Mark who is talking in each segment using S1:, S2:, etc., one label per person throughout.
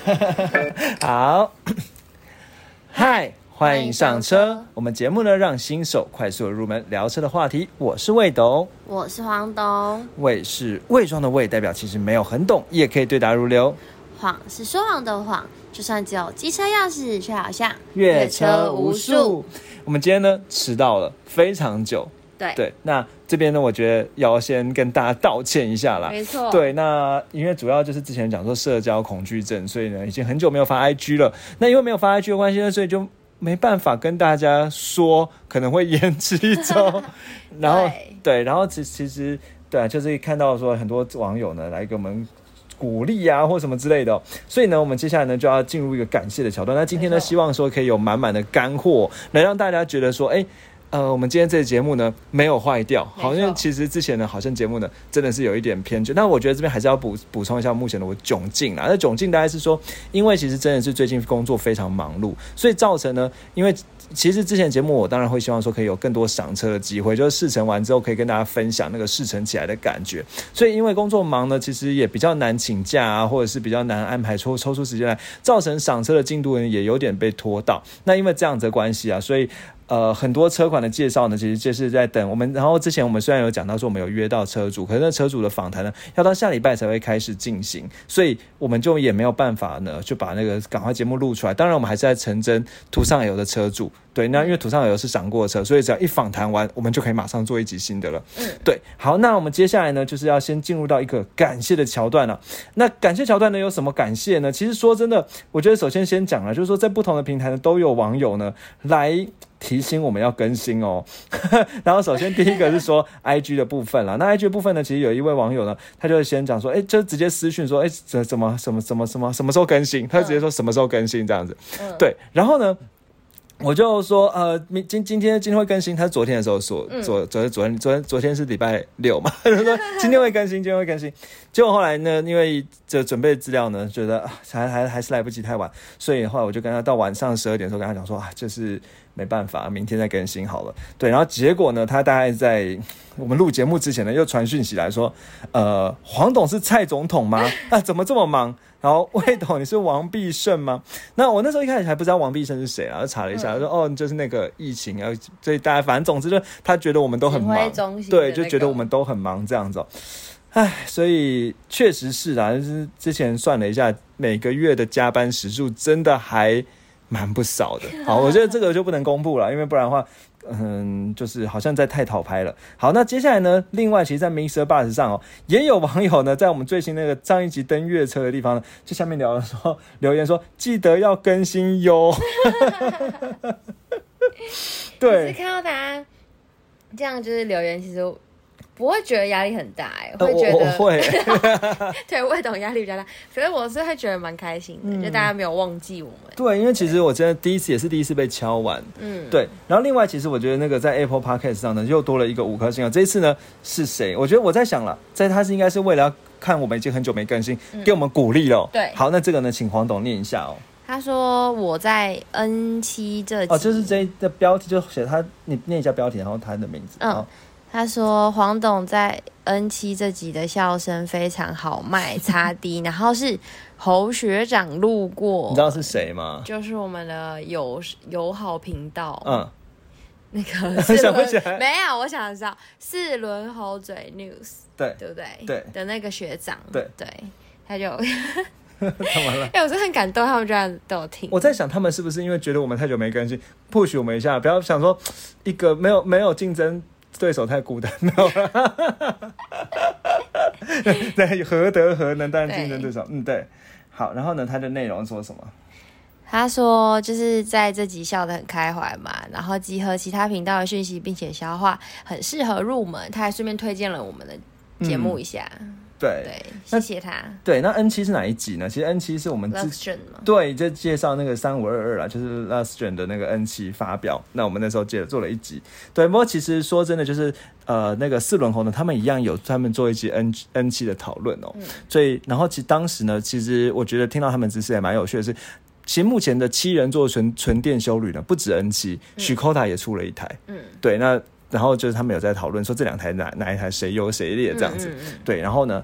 S1: 好，嗨，欢迎上车。我们节目呢，让新手快速入门聊车的话题。我是魏董，
S2: 我是黄董。
S1: 魏是伪装的魏，代表其实没有很懂，也可以对答如流。
S2: 谎是说谎的谎，就算只有机车钥匙，却好像
S1: 越车无数。我们今天呢，迟到了非常久。
S2: 对
S1: 对，那这边呢，我觉得要先跟大家道歉一下啦。
S2: 没错。
S1: 对，那因为主要就是之前讲说社交恐惧症，所以呢，已经很久没有发 IG 了。那因为没有发 IG 的关系呢，所以就没办法跟大家说，可能会延迟一周。然后对，然后其其实对啊，就是看到说很多网友呢来给我们鼓励啊，或什么之类的。所以呢，我们接下来呢就要进入一个感谢的桥段。那今天呢，希望说可以有满满的干货，来让大家觉得说，哎。呃，我们今天这个节目呢没有坏掉，好像其实之前呢好像节目呢真的是有一点偏执，那我觉得这边还是要补补充一下目前的我窘境啦。那窘境大概是说，因为其实真的是最近工作非常忙碌，所以造成呢，因为其实之前节目我当然会希望说可以有更多赏车的机会，就是试乘完之后可以跟大家分享那个试乘起来的感觉。所以因为工作忙呢，其实也比较难请假啊，或者是比较难安排抽抽出时间来，造成赏车的进度呢也有点被拖到。那因为这样子的关系啊，所以。呃，很多车款的介绍呢，其实就是在等我们。然后之前我们虽然有讲到说我们有约到车主，可是那车主的访谈呢，要到下礼拜才会开始进行，所以我们就也没有办法呢，就把那个赶快节目录出来。当然，我们还是在成真途上游的车主。对，那因为途上游是赏过车，所以只要一访谈完，我们就可以马上做一集新的了。嗯，对，好，那我们接下来呢，就是要先进入到一个感谢的桥段了。那感谢桥段呢，有什么感谢呢？其实说真的，我觉得首先先讲了，就是说在不同的平台呢，都有网友呢来。提醒我们要更新哦，然后首先第一个是说 I G 的部分啦，那 I G 部分呢，其实有一位网友呢，他就先讲说，哎，就直接私讯说，哎，怎怎么什么什么什么什么时候更新？他直接说什么时候更新这样子，对，然后呢？我就说，呃，明今今天今天会更新。他昨天的时候说，昨昨天昨天昨天昨天是礼拜六嘛，他说今天会更新，今天会更新。结果后来呢，因为这准备资料呢，觉得还还还是来不及太晚，所以后来我就跟他到晚上十二点的时候跟他讲说啊，就是没办法，明天再更新好了。对，然后结果呢，他大概在我们录节目之前呢，又传讯息来说，呃，黄董是蔡总统吗？啊，怎么这么忙？然后魏董，你是王必胜吗？那我那时候一开始还不知道王必胜是谁啊，就查了一下，说哦，就是那个疫情啊，所以大家反正总之就他觉得我们都很忙，对，就觉得我们都很忙这样子。唉，所以确实是啊，就是之前算了一下，每个月的加班时数真的还蛮不少的。好，我觉得这个就不能公布了，因为不然的话。嗯，就是好像在太讨拍了。好，那接下来呢？另外，其实，在 Mister Bus 上哦，也有网友呢，在我们最新那个上一集登月车的地方呢，就下面聊了说，留言说，记得要更新哟。对，
S2: 看到大家这样就是留言，其实。不会觉得压力很大哎，会觉得
S1: 会，
S2: 对，我也懂压力比较大，可是我是会觉得蛮开心的，就大家没有忘记我们。
S1: 对，因为其实我真的第一次也是第一次被敲完，嗯，对。然后另外，其实我觉得那个在 Apple Podcast 上呢，又多了一个五颗星啊。这一次呢是谁？我觉得我在想了，在他是应该是为了要看我们已经很久没更新，给我们鼓励了。
S2: 对，
S1: 好，那这个呢，请黄董念一下哦。
S2: 他说我在 N 七这
S1: 哦，就是这的标题就写他，你念一下标题，然后他的名字。嗯。
S2: 他说黄董在 N 七这集的笑声非常好卖，擦低，然后是侯学长路过，
S1: 你知道是谁吗？
S2: 就是我们的友友好频道，嗯，那个
S1: 想不起来，
S2: 没有，我想知道四轮猴嘴 news，
S1: 对
S2: 对不对？
S1: 对
S2: 的那个学长，
S1: 对
S2: 对，他就
S1: 看完了，
S2: 哎，我真的很感动，他们居然都有听。
S1: 我在想，他们是不是因为觉得我们太久没更新，push 我们一下，不要想说一个没有没有竞争。对手太孤单了，对，何德何能当竞争对手？嗯，对。好，然后呢，他的内容说什么？
S2: 他说就是在这集笑得很开怀嘛，然后集合其他频道的讯息，并且消化，很适合入门。他还顺便推荐了我们的节目一下。
S1: 对，
S2: 谢谢他。
S1: 对，那 N 七是哪一集呢？其实 N 七是我们之对，就介绍那个三五二二啦，就是 Last Gen 的那个 N 七发表。那我们那时候接着做了一集。对，不过其实说真的，就是呃，那个四轮红呢，他们一样有专门做一集 N N 七的讨论哦。所以，然后其实当时呢，其实我觉得听到他们知识也蛮有趣的是，其实目前的七人座纯纯电修旅呢，不止 N 七，许 Kota 也出了一台。嗯，对，那。然后就是他们有在讨论说这两台哪哪一台谁优谁劣这样子，对。然后呢，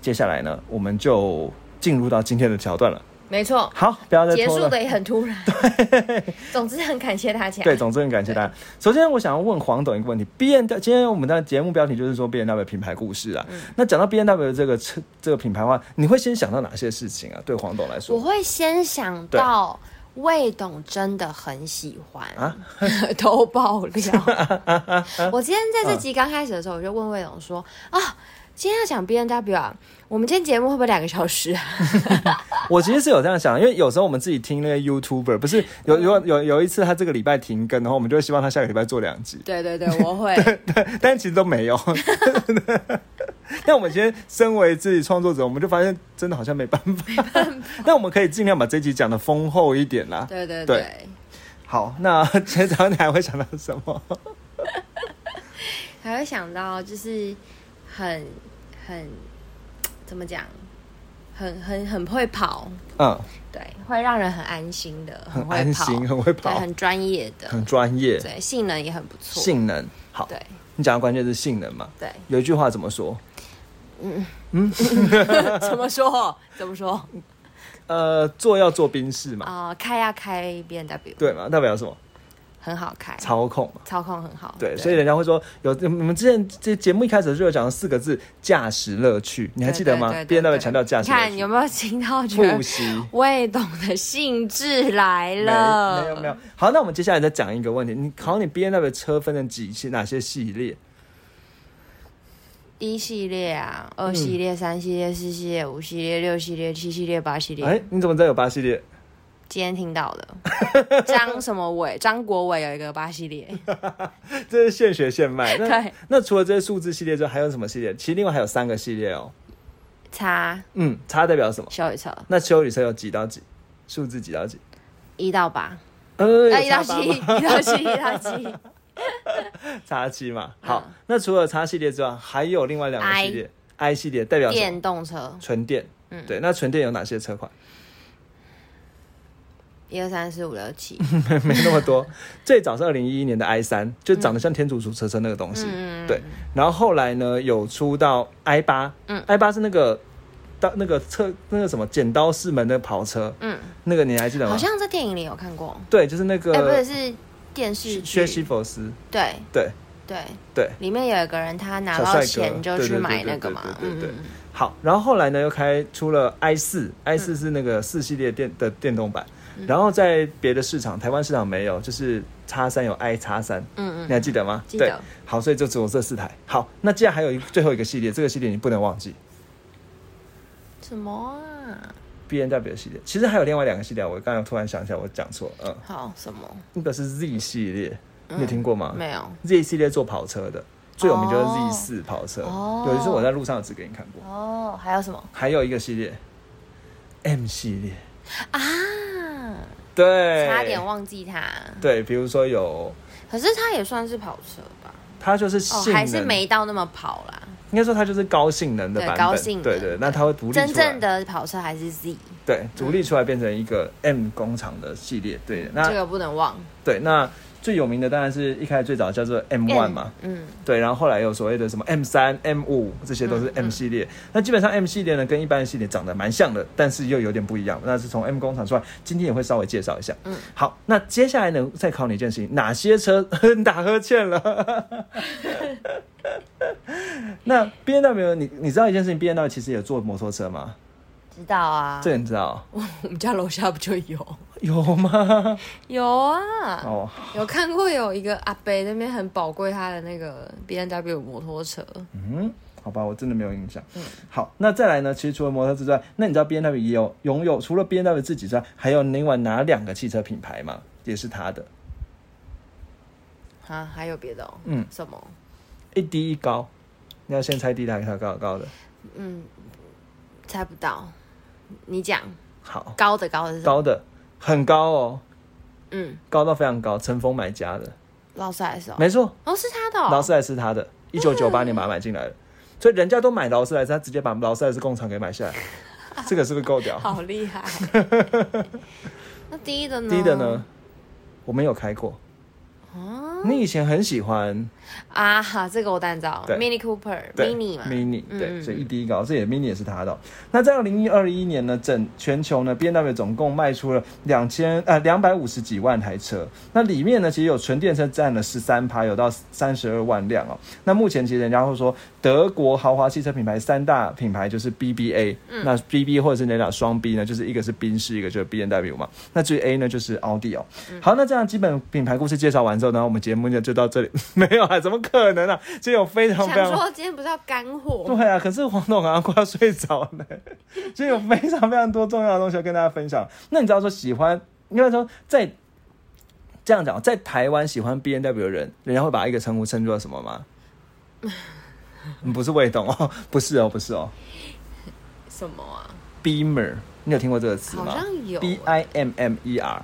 S1: 接下来呢，我们就进入到今天的桥段了。
S2: 没错，
S1: 好，不要再。
S2: 结束的也很突然。对总之很感谢大家。
S1: 对，总之很感谢大家。首先，我想要问黄董一个问题：B N W，今天我们的节目标题就是说 B N W 品牌故事啊。
S2: 嗯
S1: 那讲到 B N W 这个车这个品牌的话，你会先想到哪些事情啊？对黄董来说
S2: 我
S1: 说，
S2: 会先想到魏董真的很喜欢
S1: 啊
S2: 偷爆料。我今天在这集刚开始的时候，我就问魏董说：“啊，今天要讲 B N W 啊，我们今天节目会不会两个小时啊？”
S1: 我其实是有这样想，因为有时候我们自己听那个 YouTuber，不是有有有有一次他这个礼拜停更，然后我们就会希望他下个礼拜做两集，
S2: 对对对，我会。
S1: 对对但其实都没有。但我们今天身为自己创作者，我们就发现真的好像没办法。那我们可以尽量把这集讲的丰厚一点啦。
S2: 对对
S1: 对
S2: 对，
S1: 好，那今天早上你还会想到什么？
S2: 还会想到就是很很怎么讲，很很很会跑，
S1: 嗯，
S2: 对，会让人很安心的，
S1: 很
S2: 会跑，
S1: 安心，很会
S2: 对，
S1: 跑，
S2: 很专业的，
S1: 很专业，
S2: 对，性能也很不错，
S1: 性能好。
S2: 对
S1: 你讲的关键是性能嘛？
S2: 对，
S1: 有一句话怎么说？
S2: 嗯嗯 怎么说？怎么说？
S1: 呃，做要做宾士嘛，
S2: 啊、开要开 B N W，
S1: 对嘛？代表什么？
S2: 很好开，
S1: 操控嘛。
S2: 操控很好，
S1: 对，所以人家会说有你们之前这节目一开始就有讲了四个字“驾驶乐趣”，你还记得吗？B N W 强调驾
S2: 你
S1: 驶。
S2: 看有没有听到？觉得
S1: 复习
S2: 魏董的兴致来了，
S1: 没有没有。好，那我们接下来再讲一个问题，你考你 B N W 车分成几系哪些系列？
S2: 一系列啊，二系列、三系列、四系列、五系列、六系列、七系列、八系列。
S1: 哎，你怎么知道有八系列？
S2: 今天听到的，张什么伟，张国伟有一个八系列，
S1: 这是现学现卖。那
S2: 对，
S1: 那除了这些数字系列之外，还有什么系列？其实另外还有三个系列哦。
S2: 叉
S1: 嗯，叉代表什么？
S2: 修理车
S1: 那修理车有几到几？数字几到几？
S2: 一到八，
S1: 呃，
S2: 啊，
S1: 有
S2: 一到
S1: 叉八
S2: 七，
S1: 吗
S2: 一到七，一到七，
S1: 叉七嘛。好，
S2: 嗯
S1: 那除了叉系列之外，还有另外两个系列，I 系列代表什么？
S2: 电动车，
S1: 纯电。
S2: 嗯
S1: 对，那纯电有哪些车款？
S2: 一二三四五六七，
S1: 没那么多。最早是二零一一年的 i 三，就长得像天竺鼠车车那个东西。
S2: 嗯
S1: 对，然后后来呢，有出到 i 八，
S2: 嗯
S1: ，i 八是那个到那个车那个什么剪刀式门的跑车，
S2: 嗯，
S1: 那个你还记得吗？
S2: 好像在电影里有看过，
S1: 对，就是那个
S2: 哎，不是是电视
S1: 薛西
S2: 剧，
S1: 弗斯，
S2: 对。
S1: 对。
S2: 对，
S1: 对。
S2: 里面有一个人他拿到钱就去买那个嘛，
S1: 对对好，然后后来呢，又开出了 i 四，i 四是那个四系列电的电动版，
S2: 嗯
S1: 然后在别的市场，台湾市场没有，就是叉三有 i 叉三，
S2: 嗯嗯
S1: 你还记得吗？
S2: 记得
S1: 对，好，所以就只有这四台。好，那既然还有一最后一个系列，这个系列你不能忘记
S2: 什么啊
S1: ？B N W 系列。其实还有另外两个系列，我刚刚突然想起来，我讲错，嗯，
S2: 好什么？
S1: 那个是 Z 系列，你有听过吗？
S2: 没有
S1: ，Z 系列做跑车的，最有名就是
S2: 哦
S1: Z 四跑车。
S2: 哦
S1: 有一次我在路上有指给你看过。
S2: 哦，还有什么
S1: 还有一个系列 M 系列，
S2: 啊？
S1: 对，
S2: 差点忘记它，
S1: 对，比如说有，
S2: 可是它也算是跑车吧？
S1: 它就是
S2: 哦，还是没到那么跑啦。
S1: 应该说它就是高性能的
S2: 对
S1: 版本，
S2: 高性能
S1: 对对，那它会独立出来
S2: 真正的跑车还是 Z，
S1: 对独立出来变成一个 M 工厂的系列，对，那
S2: 这个不能忘。
S1: 对那最有名的当然是一开始最早叫做 M One 嘛，
S2: 嗯，
S1: 对，然后后来有所谓的什么 M 三、M 五，这些都是
S2: 嗯
S1: M 系列。那基本上 M 系列呢，跟一般的系列长得蛮像的，但是又有点不一样。那是从 M 工厂出来，今天也会稍微介绍一下。
S2: 嗯，
S1: 好，那接下来呢，再考你一件事情，哪些车 打呵欠了？那 B N W，你你知道一件事情，B N W 其实也做摩托车吗？
S2: 知道啊。
S1: 这你知道？
S2: 我们家楼下不就有？
S1: 有吗？
S2: 有啊，
S1: 哦，
S2: 有看过有一个阿伯那边很宝贵他的那个 B N W 摩托车，
S1: 嗯，好吧，我真的没有印象。嗯，好，那再来呢？其实除了摩托车之外，那你知道 B N W 也有拥有除了 B N W 自己之外，还有另外哪两个汽车品牌吗？也是他的，
S2: 啊，还有别的哦？
S1: 嗯，
S2: 什么？
S1: 一低一高。你要先猜低的还是高高的？
S2: 嗯，猜不到。你讲
S1: 好，
S2: 高的高的是什么？
S1: 高的很高哦，
S2: 嗯，
S1: 高到非常高，乘风买家的，
S2: 劳斯莱斯哦，
S1: 没错，
S2: 哦是他的哦，
S1: 劳斯莱斯他的，一九九八年把它买进来的，所以人家都买劳斯莱斯，他直接把劳斯莱斯工厂给买下来，这个是不是够屌？
S2: 好厉害。那低的呢？
S1: 低的呢？？我没有开过。
S2: 哦，
S1: 你以前很喜欢
S2: 啊哈，这个我当然知道，Mini Cooper
S1: 对
S2: Mini 嘛
S1: mini
S2: 嗯
S1: 对，
S2: 嗯
S1: 所以一低一高，这也 mini 也是它的哦、那在二零一二一年呢，整全球呢 B N W 总共卖出了两千呃两百五十几万台车，那里面呢其实有纯电车占了十三趴，有到三十二万辆哦。那目前其实人家会说德国豪华汽车品牌三大品牌就是 B B A，、那 B B 或者是那俩双 B 呢，就是一个是宾士，一个就是 B N W 嘛。那至于 A 呢，就是奥迪哦。好，那这样基本品牌故事介绍完之后呢，我们节目就就到这里。没有啊，怎么可能啊？这有非常非常
S2: 想说今天不是要干货，
S1: 对啊，可是黄董好像快要睡着了，所以有非常非常多重要的东西要跟大家分享。那你知道说喜欢，应该说在这样讲，在台湾喜欢 B N W 的人，人家会把一个称呼称作什么吗？嗯不是魏董哦，不是哦，不是哦
S2: 什么啊
S1: ？，Beamer，你有听过这个词
S2: 好
S1: 吗
S2: 像有
S1: ？B I M M E R，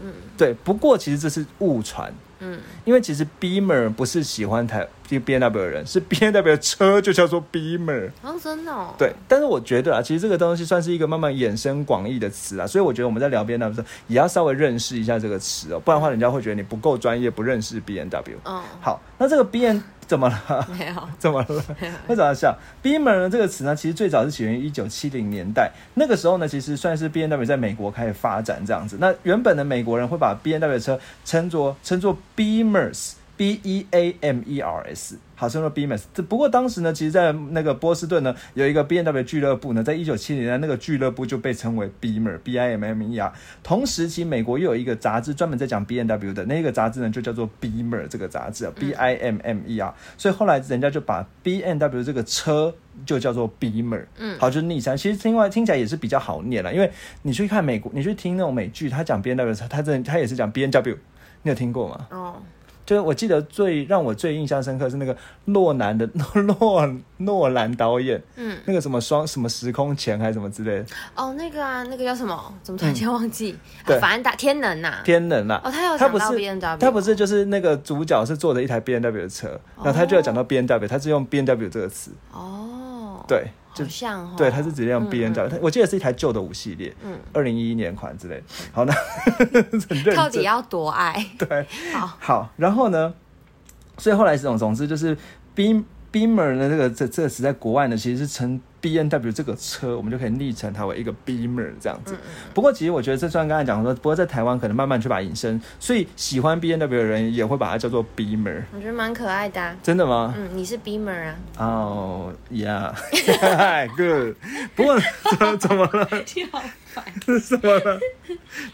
S2: 嗯
S1: 对。不过其实这是误传，
S2: 嗯，
S1: 因为其实 Beamer 不是喜欢台 B N W 的人，是 B N W 的车就叫做 Beamer。
S2: 哦，真的哦，
S1: 对，但是我觉得啊，其实这个东西算是一个慢慢衍生广义的词啊，所以我觉得我们在聊 B N W 的时候，也要稍微认识一下这个词哦，不然的话，人家会觉得你不够专业，不认识 B N W。
S2: 嗯，
S1: 好，那这个 B N 怎么了？
S2: 没有，
S1: 怎么了？为什么要笑？Beamer 呢这个词呢，其实最早是起源于一九七零年代，那个时候呢，其实算是 B N W 在美国开始发展这样子。那原本的美国人会把 B N W 的车称作称作 Beamers。B E A M E R S，好，称作 Beamers。这不过当时呢，其实，在那个波士顿呢，有一个 B N W 俱乐部呢，在一九七零年那个俱乐部就被称为 Beamer，B I M M E R。同时期，美国又有一个杂志专门在讲 B N W 的，那个杂志呢就叫做 Beamer 这个杂志啊，B I M M E R。所以后来人家就把 B N W 这个车就叫做 Beamer，
S2: 嗯
S1: 好，就是昵称。其实另外听起来也是比较好念了，因为你去看美国，你去听那种美剧，他讲 B N W 的时候，他真的他也是讲 B N W，你有听过吗？
S2: 哦，
S1: 就是我记得最让我最印象深刻是那个诺兰的诺诺兰导演，
S2: 嗯，
S1: 那个什么双什么时空前还是什么之类的，
S2: 哦，那个啊，那个叫什么？怎么突然间忘记？反正打天能呐，
S1: 天能呐。
S2: 哦，他有讲到
S1: 他不是
S2: B N W，
S1: 他不是就是那个主角是坐着一台 B N W 的车，然后他就要讲到 B N W，他是用 B N W 这个词，
S2: 哦，，
S1: 对，就
S2: 好像哦，
S1: 对，它是直接用 B N
S2: 嗯
S1: W，我记得是一台旧的五系列，
S2: 嗯，
S1: 二零一一年款之类。好，那
S2: 到底要多爱？
S1: 对，
S2: 好，
S1: 好，然后呢，所以后来这种总之就是 Beam Beamer 的，这个这这个词在国外呢，其实是称 B N W 这个车，我们就可以昵称它为一个 Beamer 这样
S2: 嗯
S1: 子。不过其实我觉得这算刚才讲说，不过在台湾可能慢慢去把它引申，所以喜欢 B N W 的人也会把它叫做 Beamer。
S2: 我觉得蛮可爱的啊。
S1: 真的吗？
S2: 嗯，你是 Beamer 啊？
S1: 哦、yeah，good。不过怎么怎么了？
S2: 你好烦。
S1: 什么了？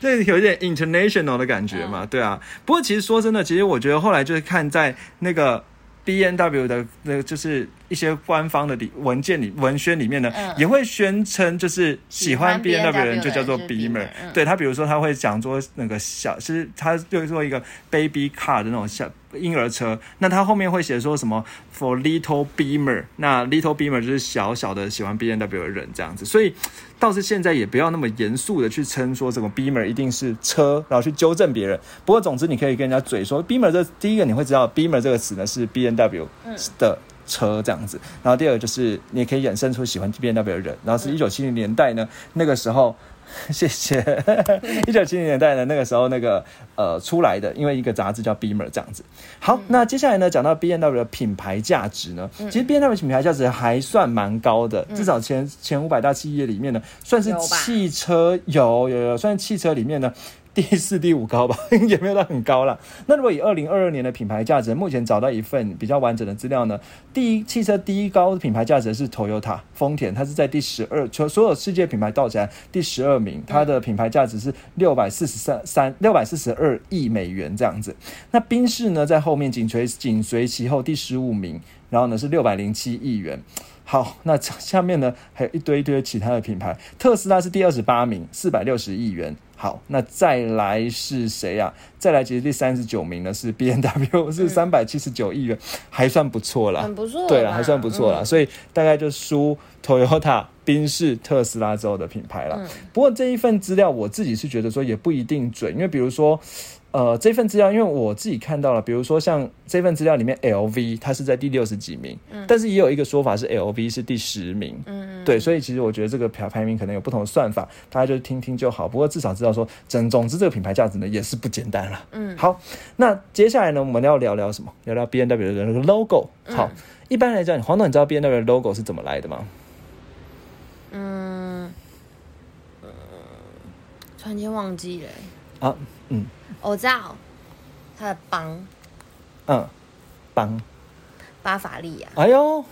S1: 这有一点 international 的感觉嘛，对啊。不过其实说真的，其实我觉得后来就是看在那个 B N W 的那个就是一些官方的里文件里文宣里面呢，
S2: 嗯。
S1: 也会宣称就是喜欢 B N W 的人就叫做
S2: 的人就是 Beamer，Beamer，嗯。
S1: 对他比如说他会讲说那个小，其实他就是说一个 baby car 的那种小。婴儿车，那他后面会写说什么 for little Beamer，那 little Beamer 就是小小的喜欢 B N W 的人这样子，所以倒是现在也不要那么严肃的去称说什么 Beamer 一定是车，然后去纠正别人。不过总之你可以跟人家嘴说 Beamer 这第一个你会知道 Beamer 这个词呢是 B N W 的。车这样子，然后第二个就是你也可以衍生出喜欢 B N W 的人，然后是一九七零年代呢，那个时候，谢谢，一九七零年代呢那个时候那个呃出来的，因为一个杂志叫 Beamer 这样子。好，那接下来呢讲到 B N W 的品牌价值呢，其实 B N W 品牌价值还算蛮高的，至少前前五百大企业里面呢，算是汽车有有有，算是汽车里面呢。第四、第五高吧，也没有到很高了。那如果以二零二二年的品牌价值，目前找到一份比较完整的资料呢，第一汽车第一高的品牌价值是 Toyota 丰田，它是在第十二，所所有世界品牌倒起来第十二名，它的品牌价值是六百四十三三六百四十二亿美元这样子。那宾士呢在后面紧随紧随其后第十五名，然后呢是六百零七亿元。好，那下面呢还有一堆一堆其他的品牌，特斯拉是第二十八名，四百六十亿元。好，那再来是谁呀、再来其实第三十九名呢是 B N W，是三百七十九亿元，还算不错啦。
S2: 很不错，
S1: 对了，还算不错啦，
S2: 嗯
S1: 所以大概就输 Toyota、宾士、特斯拉之后的品牌了。
S2: 嗯
S1: 不过这一份资料我自己是觉得说也不一定准，因为比如说，呃，这份资料，因为我自己看到了，比如说像这份资料里面，LV 它是在第六十几名，但是也有一个说法是 LV 是第十名，嗯，对，所以其实我觉得这个排排名可能有不同的算法，大家就听听就好。不过至少知道说，总总之这个品牌价值呢也是不简单了。嗯，好，那接下来呢，我们要聊聊什么？聊聊 B N W 的那个 logo。好，一般来讲，黄总，你知道 B N W 的 logo 是怎么来的吗？
S2: 嗯，突然间忘记了。
S1: 啊，嗯。
S2: 我知道，他的邦，
S1: 嗯，邦，
S2: 巴伐利亚。
S1: 哎呦，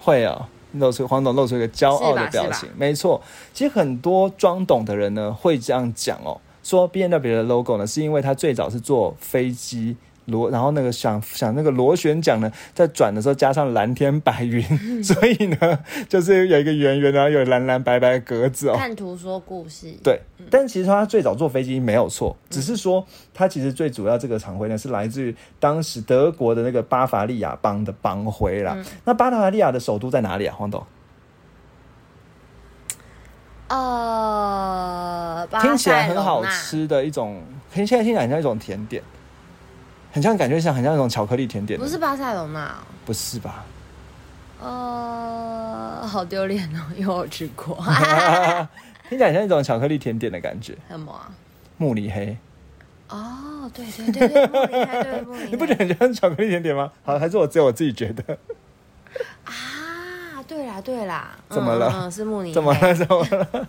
S1: 会啊，露出黄董露出一个骄傲的表情。没错，其实很多装懂的人呢会这样讲哦，说 B N W 的 logo 呢是因为它最早是做飞机。螺，然后那个想想那个螺旋桨呢，在转的时候加上蓝天白云，所以呢，就是有一个圆圆然后，有蓝蓝白白格子哦。
S2: 看图说故事。
S1: 对，但其实他最早坐飞机没有错，只是说他其实最主要这个常徽呢，是来自于当时德国的那个巴伐利亚邦的邦徽啦。那巴伐利亚的首都在哪里啊？黄董？
S2: 呃，
S1: 听起来很好吃的一种，听现在听起来像一种甜点。很像，感觉像很像那种巧克力甜点。
S2: 不是巴塞隆纳，
S1: 不是吧？
S2: 呃，好丢脸哦，因为我吃过。
S1: 听起来像一种巧克力甜点的感觉。
S2: 什么？
S1: 慕尼黑。
S2: 哦，对对对对，慕尼黑，对慕尼黑。
S1: 你不觉得很像巧克力甜点吗？好，还是我只有我自己觉得。
S2: 啊，对啦对啦，
S1: 怎么了？
S2: 嗯，是慕尼。
S1: 怎么了？怎么了？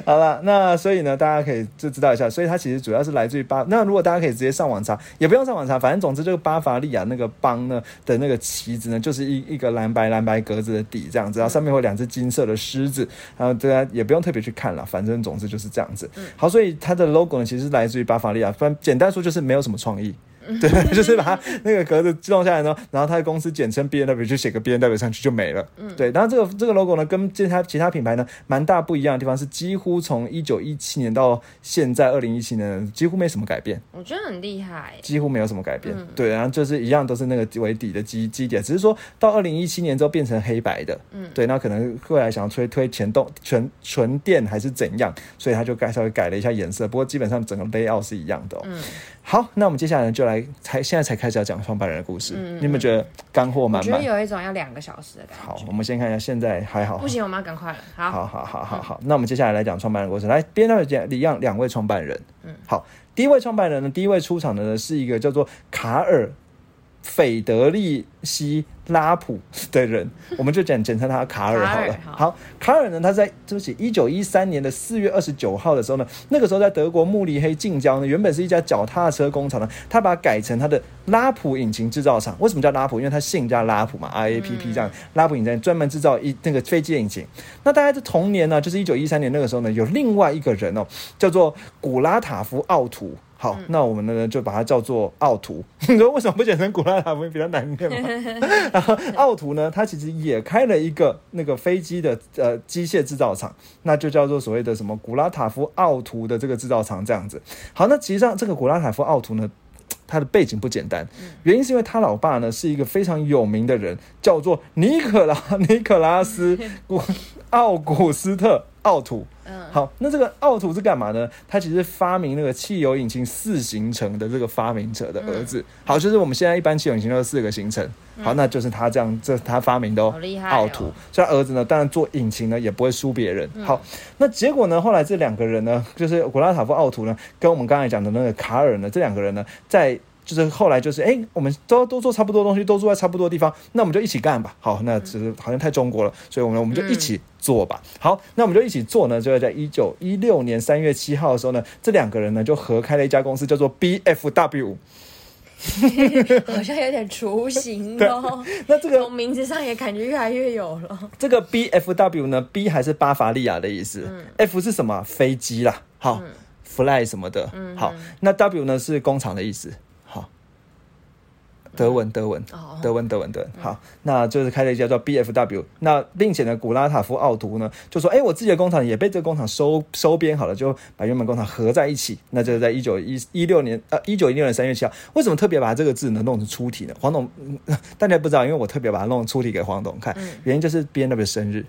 S1: 好了，那所以呢，大家可以就知道一下，所以它其实主要是来自于巴。那如果大家可以直接上网查，也不用上网查，反正总之这个巴伐利亚那个邦呢的那个旗子呢，就是一一个蓝白蓝白格子的底这样子，然后上面有两只金色的狮子，然后大家也不用特别去看了，反正总之就是这样子。好，所以它的 logo 呢，其实来自于巴伐利亚，反正简单说就是没有什么创意。对，就是把它那个格子自动下来呢，然后它的公司简称 B N W 就写个 B N W 上去就没了。嗯，对，然后这个这个 logo 呢，跟其他其他品牌呢，蛮大不一样的地方是，几乎从一九一七年到现在二零一七年，几乎没什么改变。
S2: 我觉得很厉害，
S1: 几乎没有什么改变。对，然后就是一样都是那个为底的基基点，只是说到二零一七年之后变成黑白的。嗯，对，那可能后来想要推推前动全纯电还是怎样，所以他就改稍微改了一下颜色，不过基本上整个 layout 是一样的。嗯。好，那我们接下来就来才现在才开始要讲创办人的故事。你们觉得干货满满？
S2: 我觉得有一种要两个小时的感觉。
S1: 好，我们先看一下现在还好。
S2: 不行，我们要赶快了。好，
S1: 好，好，好，好，好。那我们接下来来讲创办人故事。来，边上讲一样，两位创办人。嗯，好，第一位创办人呢，第一位出场的呢是一个叫做卡尔。斐德利希拉普的人，我们就简简称他卡尔好了。好，卡尔呢，他在对不起，一九一三年的四月二十九号的时候呢，那个时候在德国慕尼黑近郊呢，原本是一家脚踏车工厂呢，他把它改成他的拉普引擎制造厂。为什么叫拉普？因为他姓叫拉普嘛，R A P P 这样。拉普引擎专门制造一那个飞机引擎。那大概在同年呢，就是一九一三年那个时候呢，有另外一个人哦，叫做古拉塔夫奥图。好，那我们呢就把它叫做奥图。你说为什么不简称古拉塔夫比较难念吗？然后奥图呢，它其实也开了一个那个飞机的呃机械制造厂，那就叫做所谓的什么古拉塔夫奥图的这个制造厂这样子。好，那其实上这个古拉塔夫奥图呢，他的背景不简单，原因是因为他老爸呢是一个非常有名的人，叫做尼可拉 尼可拉斯古奥古斯特。奥图，嗯，好，那这个奥图是干嘛呢？他其实发明那个汽油引擎四行程的这个发明者的儿子。好，就是我们现在一般汽油引擎都是四个行程。好，那就是他这样，这他发明的哦。奥图，所以儿子呢，当然做引擎呢也不会输别人。好，那结果呢，后来这两个人呢，就是古拉塔夫奥图呢，跟我们刚才讲的那个卡尔呢，这两个人呢，在。就是后来就是，哎，我们都都做差不多东西，都住在差不多地方，那我们就一起干吧。好，那只是好像太中国了，所以我们我们就一起做吧。好，那我们就一起做呢，就要在一九一六年三月七号的时候呢，这两个人呢就合开了一家公司，叫做 BFW。
S2: 好像有点雏形哦。
S1: 那这个
S2: 从名字上也感觉越来越有了。
S1: 这个 BFW 呢，B 还是巴伐利亚的意思，F 是什么？飞机啦。好，fly 什么的。好，那 W 呢是工厂的意思。德文，德文，德文，德文，德文。好，那就是开了一家叫 BFW。那并且呢，古拉塔夫奥图呢就说：“哎，我自己的工厂也被这个工厂收收编好了，就把原本工厂合在一起。”那就是在一九一一六年，呃，一九一六年三月七号。为什么特别把这个字呢弄成粗体呢？黄董，大家不知道，因为我特别把它弄粗体给黄董看，原因就是 B N W 的生日。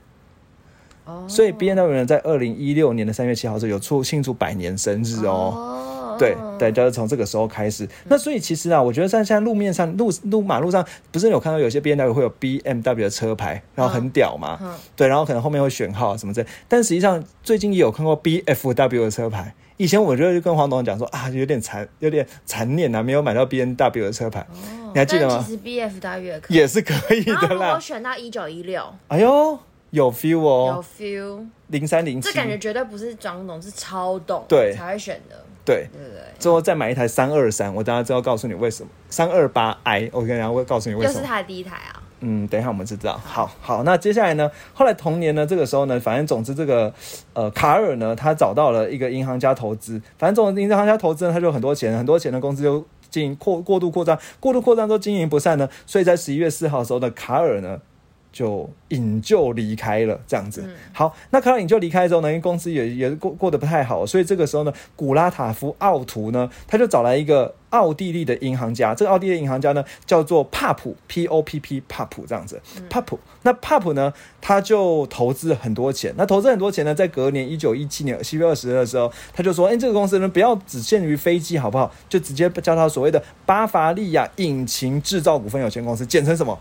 S1: 哦，所以 B N W 呢在二零一六年的三月七号是有出庆祝百年生日哦。对对，就是从这个时候开始。那所以其实啊，我觉得在现在路面上、路路马路上，不是有看到有些 B N W 会有 B M W 的车牌，然后很屌嘛？
S2: 嗯
S1: 对，然后可能后面会选号什么之类。但实际上最近也有看过 B F W 的车牌。以前我觉得就跟黄董讲说啊，有点残，有点残念啊，没有买到 B N W 的车牌，哦你还记得吗
S2: 其？实 B F W 也可以。
S1: 也是可以的啦。
S2: 选到一九一六，
S1: 哎呦，有 feel 哦
S2: 有
S1: 哦
S2: ，feel，
S1: 零三零七
S2: 这，感觉绝对不是装懂，是超懂，
S1: 对
S2: 才会选的，
S1: 对。
S2: 对不对？
S1: 之后再买一台三二三，我等下之后告诉你为什么。三二八 i，我跟大家会告诉你为什么。
S2: 又是他的第一台啊，
S1: 嗯，等一下我们知道。好好，那接下来呢？后来同年呢，这个时候呢，反正总之这个呃卡尔呢，他找到了一个银行家投资，反正这种银行家投资呢，他就有很多钱，很多钱的公司就经营扩过度扩张，过度扩张之后经营不善呢，所以在十一月四号的时候呢，卡尔呢。就引咎离开了，这样子。好，那看到引咎离开之后呢，因为公司也也过过得不太好，所以这个时候呢，古拉塔夫奥图呢，他就找来一个奥地利的银行家，这个奥地利银行家呢叫做帕普 P O P P 帕普这样子。帕普，那帕普呢，他就投资很多钱。那投资很多钱呢，在隔年一九一七年七月二十日的时候，他就说：“哎、这个公司呢，不要只限于飞机，好不好？就直接叫它所谓的巴伐利亚引擎制造股份有限公司，简称什么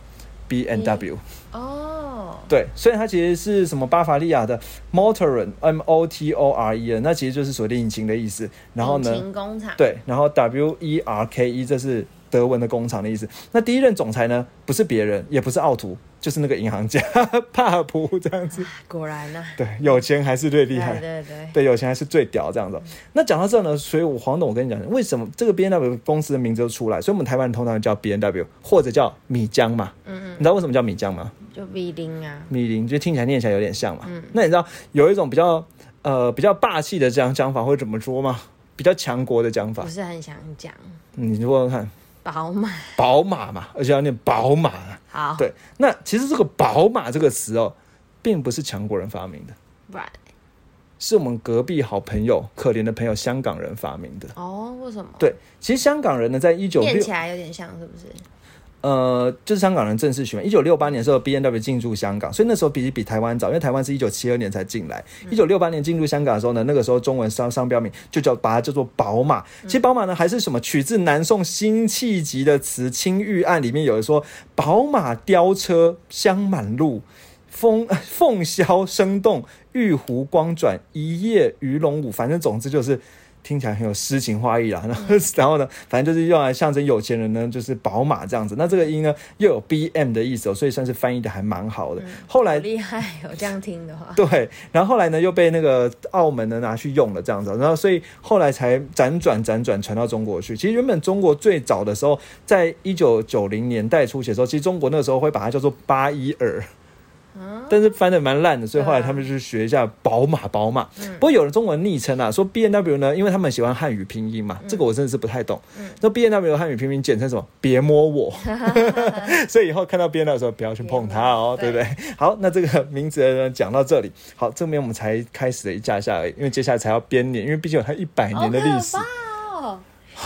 S1: B N W。
S2: 哦，
S1: 对，所以它其实是什么巴伐利亚的 Motoren M O T O R E N，那其实就是所谓的引擎的意思。然后呢
S2: 引，擎工厂，
S1: 对，然后 W E R K E 这是德文的工厂的意思。那第一任总裁呢，不是别人，也不是奥图，就是那个银行家 帕普这样子。
S2: 果然呢，
S1: 对，有钱还是最厉害。
S2: 对对，
S1: 对，有钱还是最屌这样子。那讲到这呢，所以我黄董，我跟你讲，为什么这个 B N W 公司的名字就出来？所以我们台湾人通常叫 B N W 或者叫米浆嘛。
S2: 嗯嗯，
S1: 你知道为什么叫米浆吗？
S2: 就米林啊，
S1: 米林，就听起来念起来有点像嘛。
S2: 嗯
S1: 那你知道有一种比较呃比较霸气的这样讲法会怎么说吗？比较强国的讲法
S2: 不，是很想讲
S1: 嗯你问问看，
S2: 宝马，
S1: 宝马嘛，而且要念宝马。
S2: 好，
S1: 对，那其实这个宝马这个词哦，并不是强国人发明的
S2: ，，right？
S1: 是我们隔壁好朋友、可怜的朋友香港人发明的。
S2: 哦，为什么？
S1: 对，其实香港人呢，在一九六
S2: 念起来有点像，是不是？
S1: 呃，就是香港人正式选。一九六八年的时候，B N W 进驻香港，所以那时候比比台湾早，因为台湾是一九七二年才进来。一九六八年进入香港的时候呢，那个时候中文商商标名就叫把它叫做宝马。其实宝马呢还是什么取自南宋辛弃疾的词《青玉案》里面有的说宝马雕车香满路。风 凤箫声动，玉壶光转，一夜鱼龙舞。反正总之就是听起来很有诗情画意啦。然后，然后呢，反正就是用来象征有钱人呢，就是宝马这样子。那这个音呢，又有 B M 的意思哦，所以算是翻译的还蛮好的。后来
S2: 厉害哦，这样听的话，
S1: 对，然后后来呢又被那个澳门呢拿去用了这样子，然后所以后来才辗转辗转传到中国去。其实原本中国最早的时候，在一九九零年代初期的时候，其实中国那个时候会把它叫做八一二。但是翻的蛮烂的，所以后来他们就学一下宝马，宝马。不过有人中文昵称啊，说 B N W 呢，因为他们喜欢汉语拼音嘛，这个我真的是不太懂。那 B N W 汉语拼音简称什么？别摸我。所以以后看到 B N W 的时候，不要去碰它哦，对
S2: 对
S1: 不对？好，那这个名字呢讲到这里，好，这边我们才开始了一下下而已，因为接下来才要编年，因为毕竟有它一百年的历史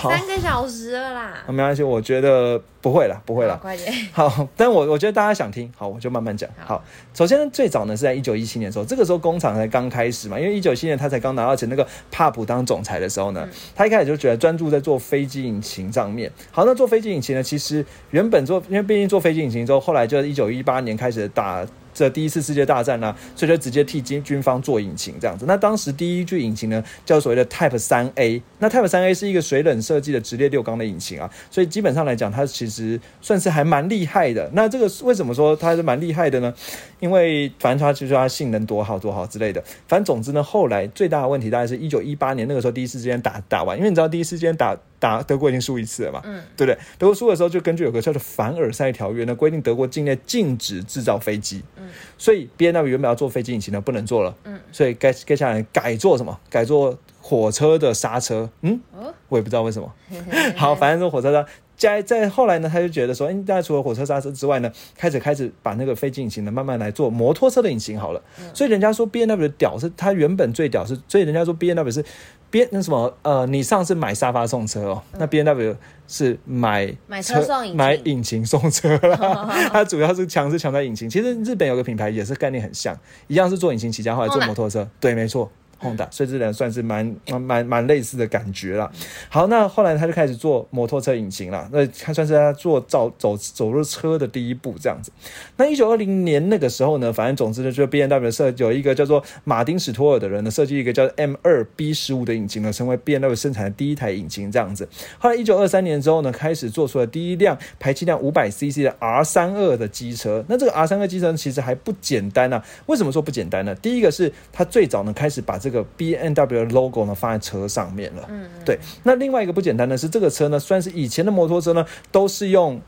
S2: 三个小时了啦，
S1: 没关系，我觉得不会了，不会了。
S2: 好快点，
S1: 好，但我我觉得大家想听，好，我就慢慢讲。
S2: 好
S1: 好，首先呢，最早呢是在一九一七年的时候，这个时候工厂才刚开始嘛，因为一九七年他才刚拿到钱，那个帕普当总裁的时候呢，他一开始就觉得专注在做飞机引擎上面。好，那做飞机引擎呢，其实原本做，因为毕竟做飞机引擎之后，后来就是一九一八年开始打。这第一次世界大战呢、所以就直接替军军方做引擎这样子。那当时第一具引擎呢，叫所谓的 Type 三 A。那 Type 三 A 是一个水冷设计的直列六缸的引擎啊，所以基本上来讲，它其实算是还蛮厉害的。那这个为什么说它是蛮厉害的呢？因为反正它就说它性能多好多好之类的。反正总之呢，后来最大的问题大概是一九一八年那个时候第一次之间打打完，因为你知道第一次之间打打德国已经输一次了嘛，
S2: 嗯，
S1: 对不对？德国输的时候就根据有个叫做凡尔赛条约呢，规定德国境内禁止制造飞机，
S2: 嗯，
S1: 所以 B N W 原本要做飞机引擎的，不能做了，
S2: 嗯，
S1: 所以该接下来改做什么？改做火车的刹车，嗯，
S2: 哦，
S1: 我也不知道为什么。好，反正说火车刹。在在后来呢，他就觉得说，哎，大家除了火车刹车之外呢，开始开始把那个飞机引擎呢，慢慢来做摩托车的引擎好了。所以人家说 B N W 的屌是它原本最屌是，所以人家说 B N W 是 B 那什么呃，你上次买沙发送车哦，那 B N W 是买
S2: 买车送引
S1: 买引擎送车啦。它主要是强是强在引擎。其实日本有个品牌也是概念很像，一样是做引擎起家，后来做摩托车。对，没错。Honda，所以这人算是蛮蛮蛮类似的感觉啦。好，那后来他就开始做摩托车引擎了，那他算是他做造走走入车的第一步这样子。那一九二零年那个时候呢，反正总之呢，就 B N W 设有一个叫做马丁史托尔的人呢，设计一个叫 M 二 B 十五的引擎呢，成为 B N W 生产的第一台引擎这样子。后来一九二三年之后呢，开始做出了第一辆排气量五百 CC 的 R 三二的机车。那这个 R 三二机车其实还不简单啊。为什么说不简单呢？第一个是它最早呢开始把这个 B N W 的 logo 呢放在车上面了。嗯，对。那另外一个不简单的是，这个车呢，算是以前的摩托车呢，都是用。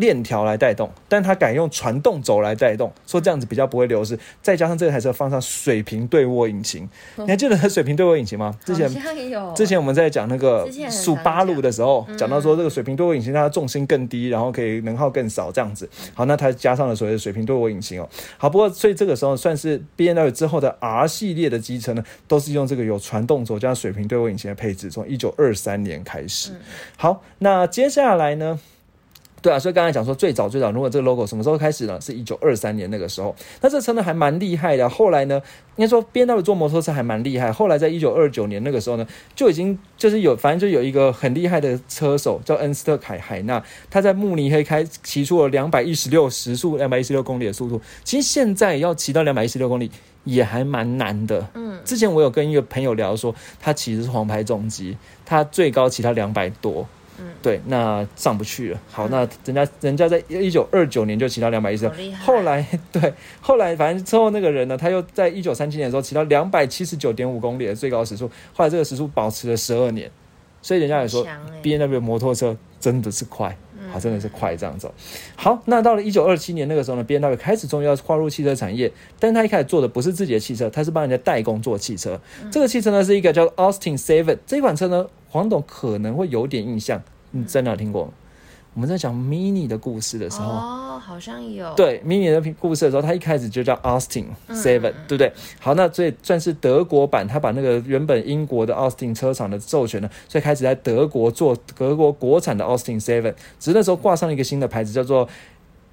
S1: 链条来带动，但它改用传动轴来带动，说这样子比较不会流失。再加上这台车放上水平对卧引擎，你还记得它水平对卧引擎吗？之前之前我们在讲那个速八路的时候，讲到说这个水平对卧引擎它的重心更低，然后可以能耗更少这样子。好，那它加上了所谓的水平对卧引擎哦。好，不过所以这个时候算是 B N W 之后的 R 系列的机车呢，都是用这个有传动轴加水平对卧引擎的配置，从一九二三年开始。好，那接下来呢？对啊，所以刚才讲说最早最早，如果这个 logo 什么时候开始呢？是一九二三年那个时候。那这车呢还蛮厉害的。后来呢，应该说 B N W 做摩托车还蛮厉害。后来在一九二九年那个时候呢，就已经就是有，反正就有一个很厉害的车手叫恩斯特凯海纳，他在慕尼黑开骑出了两百一十六时速，两百一十六公里的速度。其实现在要骑到两百一十六公里也还蛮难的。嗯，之前我有跟一个朋友聊说，他骑的是黄牌重机，他最高骑到两百多。对，那上不去。了。好，那人家人家在一九二九年就骑到两百一十，后来对，后来反正之后那个人呢，他又在一九三七年的时候骑到两百七十九点五公里的最高时速，后来这个时速保持了十二年，所以人家也说 B N W 摩托车真的是快，好，真的是快这样走。好，那到了一九二七年那个时候呢，B N W 开始终于要跨入汽车产业，但他一开始做的不是自己的汽车，他是帮人家代工做汽车。这个汽车呢是一个叫 Austin Seven 这款车呢，黄董可能会有点印象。你在哪听过？我们在讲 Mini 的故事的时候，
S2: 哦，好像有。
S1: 对 Mini 的故事的时候，他一开始就叫 Austin Seven，对不对？好，那所以算是德国版，他把那个原本英国的 Austin 车厂的授权呢，所以开始在德国做德国国产的 Austin Seven，只是那时候挂上了一个新的牌子，叫做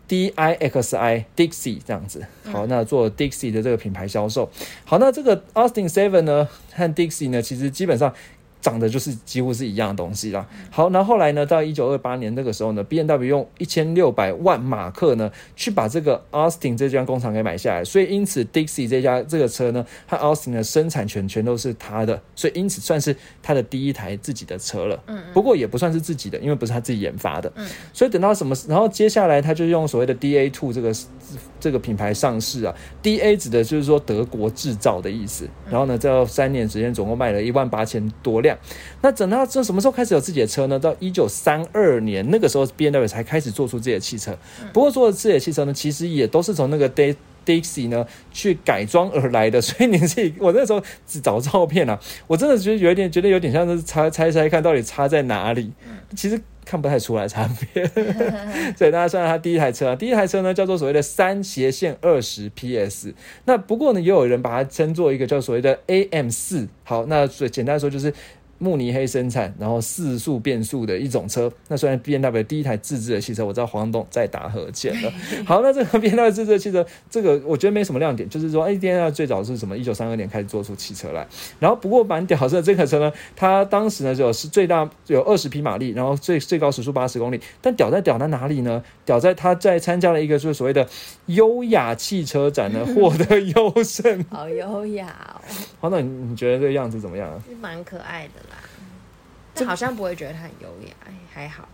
S1: Dixi Dixie 这样子。好，那做 Dixie 的这个品牌销售。好，那这个 Austin Seven 呢和 Dixie 呢，其实基本上。长得就是几乎是一样的东西啦。好，那后来呢，到一九二八年那个时候呢，B N W 用一千六百万马克呢，去把这个 Austin 这家工厂给买下来。所以因此，Dixie 这家这个车呢，和 Austin 的生产权全都是他的。所以因此算是他的第一台自己的车了。嗯。不过也不算是自己的，因为不是他自己研发的。嗯。所以等到什么，然后接下来他就用所谓的 D A Two 这个这个品牌上市啊。D A 指的就是说德国制造的意思。然后呢，这三年时间总共卖了一万八千多辆。那等到这什么时候开始有自己的车呢？到一九三二年那个时候，B N W 才开始做出自己的汽车。不过做的自己的汽车呢，其实也都是从那个 D Dixie 呢去改装而来的。所以你自己，我那时候只找照片啊，我真的觉得有点觉得有点像是猜猜猜看到底差在哪里。其实看不太出来差别。所以大家算他第一台车啊，第一台车呢叫做所谓的三斜线二十 P S。那不过呢，也有人把它称作一个叫所谓的 A M 四。好，那所以简单说就是。慕尼黑生产，然后四速变速的一种车。那虽然 B N W 第一台自制的汽车，我知道黄董在打和键了。好，那这个 B N W 自制的汽车，这个我觉得没什么亮点，就是说，哎，B N W 最早是什么？一九三二年开始做出汽车来。然后不过蛮屌的这个车呢，它当时呢就是最大有二十匹马力，然后最最高时速八十公里。但屌在屌在哪里呢？屌在它在参加了一个就是所谓的优雅汽车展呢，获得优胜。
S2: 好优雅哦！
S1: 黄董，你觉得这个样子怎么样啊？
S2: 是蛮可爱的。这好像不会觉得它很优雅，哎，还好，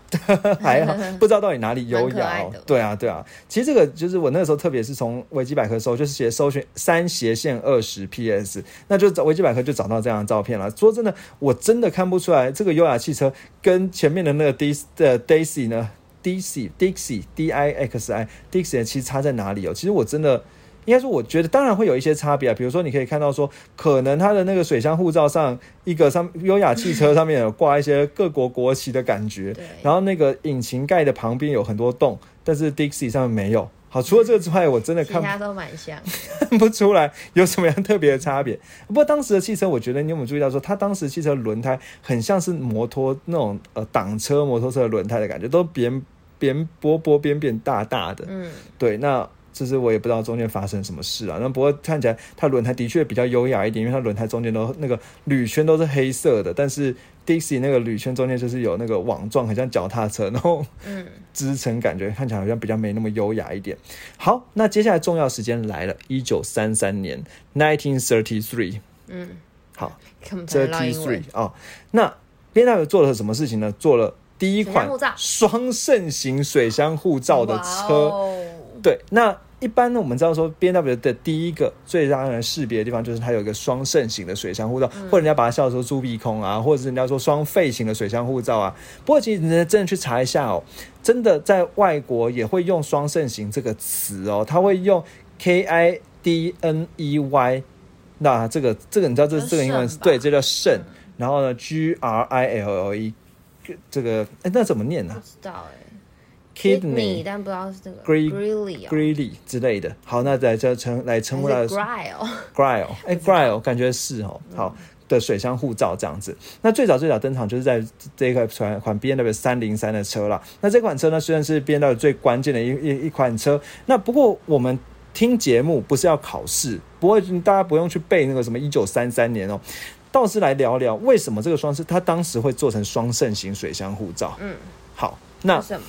S1: 还好，不知道到底哪里优雅哦。对啊，对啊，其实这个就是我那个时候，特别是从维基百科搜，就是写搜寻三斜线二十 PS，那就找维基百科就找到这样的照片了。说真的，我真的看不出来这个优雅汽车跟前面的那个 D 的 Daisy 呢，Dixie Dixie D I X I Dixie 其实差在哪里哦？其实我真的。应该说，我觉得当然会有一些差别啊。比如说，你可以看到说，可能它的那个水箱护照上一个上优雅汽车上面有挂一些各国国旗的感觉，然后那个引擎盖的旁边有很多洞，但是 Dixie 上面没有。好，除了这个之外，我真的看
S2: 其他都蛮像，
S1: 看 不出来有什么样特别的差别。不过当时的汽车，我觉得你有没有注意到说，它当时汽车轮胎很像是摩托那种呃挡车摩托车的轮胎的感觉，都边边波波边边大大的。嗯，对，那。就是我也不知道中间发生什么事啊。那不过看起来它轮胎的确比较优雅一点，因为它轮胎中间都那个铝圈都是黑色的，但是 Dixie 那个铝圈中间就是有那个网状，很像脚踏车，然后
S2: 嗯，
S1: 支撑感觉看起来好像比较没那么优雅一点。好，那接下来重要时间来了，一九三三年，nineteen thirty three。
S2: 嗯，
S1: 好，thirty three
S2: 文。
S1: 哦，那 B W 做了什么事情呢？做了第一款双肾型水箱护罩的车。
S2: 哦
S1: 对，那一般呢，我们知道说 B N W 的第一个最让人识别的地方，就是它有一个双肾型的水箱护罩，或者人家把它叫做猪鼻孔啊，或者是人家说双肺型的水箱护罩啊。不过其实你真的去查一下哦，真的在外国也会用双肾型这个词哦，它会用 K I D N E Y。那这个这个你知道这这个英文
S2: 肾吧
S1: 对，这叫肾。然后呢，G R I L L E，这个哎那怎么念呢、
S2: 不知道哎
S1: Kidney
S2: 但不知道是这个
S1: Gre-
S2: Greeley 哦
S1: Greeley 之类的。好，那来这称来称呼它的
S2: 是 Gryle
S1: Gryle，哎，Gryle 感觉是哦，好的水箱护罩这样子。那最早最早登场就是在这一款款 B N W 三零三的车啦。那这款车呢，虽然是 B N W 最关键的一一一款车，那不过我们。听节目不是要考试，不会大家不用去背那个什么一九三三年哦，倒是来聊聊为什么这个双是它当时会做成双肾型水箱护罩。
S2: 嗯，
S1: 好，那
S2: 什么？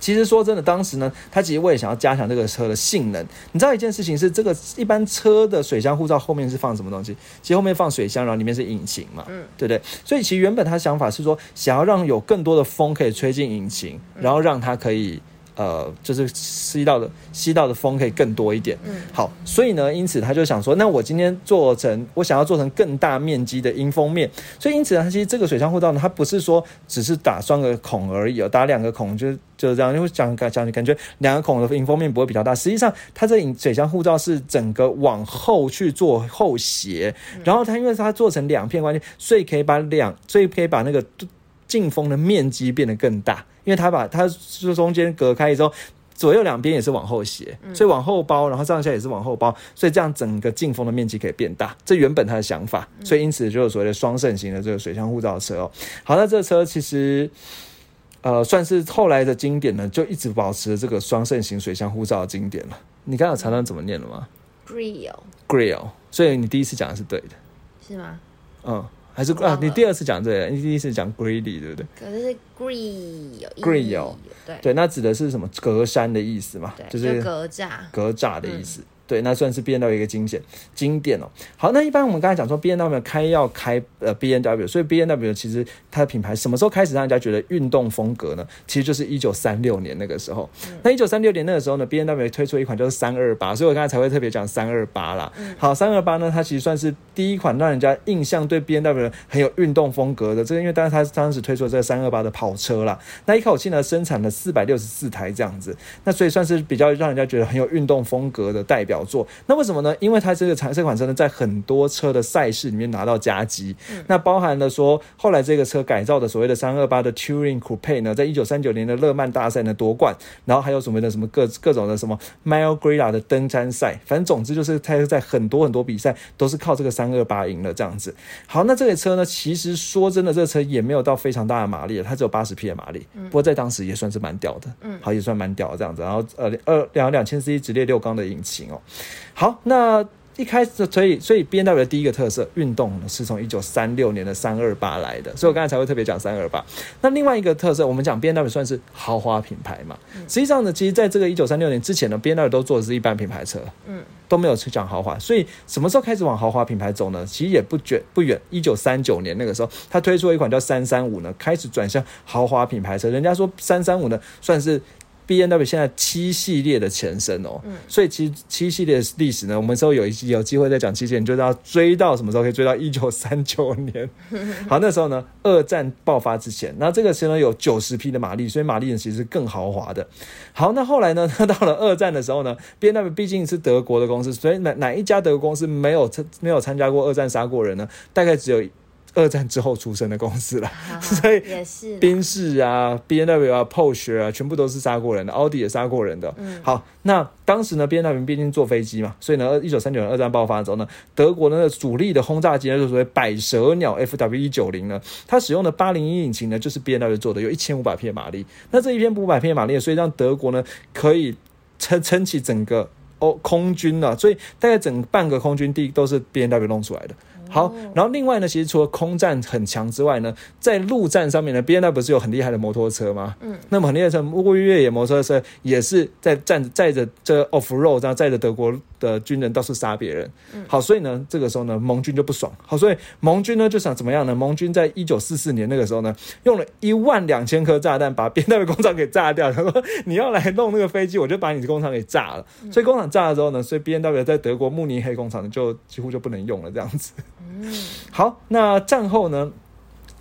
S1: 其实说真的，当时呢，他其实为了想要加强这个车的性能，你知道一件事情是，这个一般车的水箱护罩后面是放什么东西？其实后面放水箱，然后里面是引擎嘛，
S2: 嗯，
S1: 对不对？所以其实原本他的想法是说，想要让有更多的风可以吹进引擎，然后让它可以。呃，就是吸到的吸到的风可以更多一点。
S2: 嗯，
S1: 好，所以呢，因此他就想说，那我今天做成，我想要做成更大面积的迎风面，所以因此呢，它其实这个水箱护罩呢，它不是说只是打双个孔而已哦，打两个孔就就是这样，因为讲讲感觉两个孔的迎风面不会比较大，实际上它这引水箱护罩是整个往后去做后斜，然后它因为它做成两片关系，所以可以把两，所以可以把那个进风的面积变得更大。因为它把它是中间隔开之后，左右两边也是往后斜，所以往后包，然后上下也是往后包，所以这样整个进风的面积可以变大。这原本它的想法，所以因此就有所谓的双肾型的这个水箱护罩车哦。好，那这车其实。呃，算是后来的经典呢，就一直保持这个双肾型水箱护罩的经典了。你刚刚有查到怎么念了吗 Grill？Grill，所以你第一次讲的是对的，
S2: 是吗？
S1: 嗯，还是啊？你第二次讲这个，你第一次讲 Greedy，对不对？
S2: 可是是 Grill
S1: Grill
S2: 对
S1: 对，那指的是什么？隔山的意思嘛，
S2: 对，
S1: 就是
S2: 隔栅
S1: 的意思。对，那算是 B N W 一个经典经典哦。好，那一般我们刚才讲说 B N W 开要开呃 B N W，所以 B N W 其实它的品牌什么时候开始让人家觉得运动风格呢？其实就是一九三六年那个时候。那一九三六年那个时候呢，B N W 推出一款就是三二八，所以我刚才才会特别讲三二八啦。好，三二八呢，它其实算是第一款让人家印象对 B N W 很有运动风格的。这个因为当时它当时推出了这个三二八的跑车啦，那一口气呢生产了四百六十四台这样子，那所以算是比较让人家觉得很有运动风格的代表作。那为什么呢？因为它这个产这款车呢，在很多车的赛事里面拿到佳绩，那包含了说后来这个车改造的所谓的三二八的 Touring Coupe 呢，在一九三九年的勒曼大赛呢夺冠，然后还有所谓的什么各各种的什么 Mile Grilla 的登山赛，反正总之就是它在很多很多比赛都是靠这个三二八赢了这样子。好，那这个车呢，其实说真的，这个车也没有到非常大的马力，它只有八十匹的马力，不过在当时也算是蛮屌的，
S2: 嗯
S1: 好也算蛮屌的这样子。然后呃二两两千 cc 直列六缸的引擎哦。好，那一开始所以所以 B N W 的第一个特色运动呢，是从一九三六年的三二八来的，所以我刚才才会特别讲三二八。那另外一个特色，我们讲 B N W 算是豪华品牌嘛，实际上呢，其实在这个一九三六年之前呢，B N W 都做的是一般品牌车，
S2: 嗯，
S1: 都没有去讲豪华。所以什么时候开始往豪华品牌走呢？其实也不远不远，一九三九年那个时候，他推出了一款叫三三五呢，开始转向豪华品牌车。人家说三三五呢，算是 B N W 现在七系列的前身哦，
S2: 嗯
S1: 所以其实七系列的历史呢，我们之后有一有机会再讲七系列，你就知道追到什么时候可以追到一九三九年。好，那时候呢，二战爆发之前，那这个车呢有九十匹的马力，所以马力呢其实是更豪华的。好，那后来呢，到了二战的时候呢，B N W 毕竟是德国的公司，所以哪哪一家德国公司没有参没有参加过二战杀过人呢？大概只有二战之后出生的公司了。所以
S2: 也是啦
S1: 宾士啊、B N W 啊、Porsche 啊，全部都是杀过人的，奥迪也杀过人的。
S2: 嗯
S1: 好，那当时呢，B N W 毕竟坐飞机嘛，所以呢，一九三九年二战爆发之后呢，德国呢主力的轰炸机呢，就是所谓百蛇鸟 F W 一九零呢，它使用的八零一引擎呢，就是 B N W 做的，有一千五百匹的马力。那这一千五百匹的马力，所以让德国呢可以。撑撑起整个哦空军了、所以大概整半个空军地都是 B N W 弄出来的。好，然后另外呢，其实除了空战很强之外呢，在陆战上面呢，B N W 不是有很厉害的摩托车吗？嗯，那么很厉害的乌龟越野摩托车也是在站载着这 off road，然后载着德国的军人到处杀别人。好，所以呢，这个时候呢，盟军就不爽。好，所以盟军呢就想怎么样呢？盟军在一九四四年那个时候呢，用了一万两千颗炸弹把 B N W 工厂给炸掉。他说：“你要来弄那个飞机，我就把你的工厂给炸了。”所以工厂炸了之后呢，所以 B N W 在德国慕尼黑工厂就几乎就不能用了，这样子。好，那战后呢？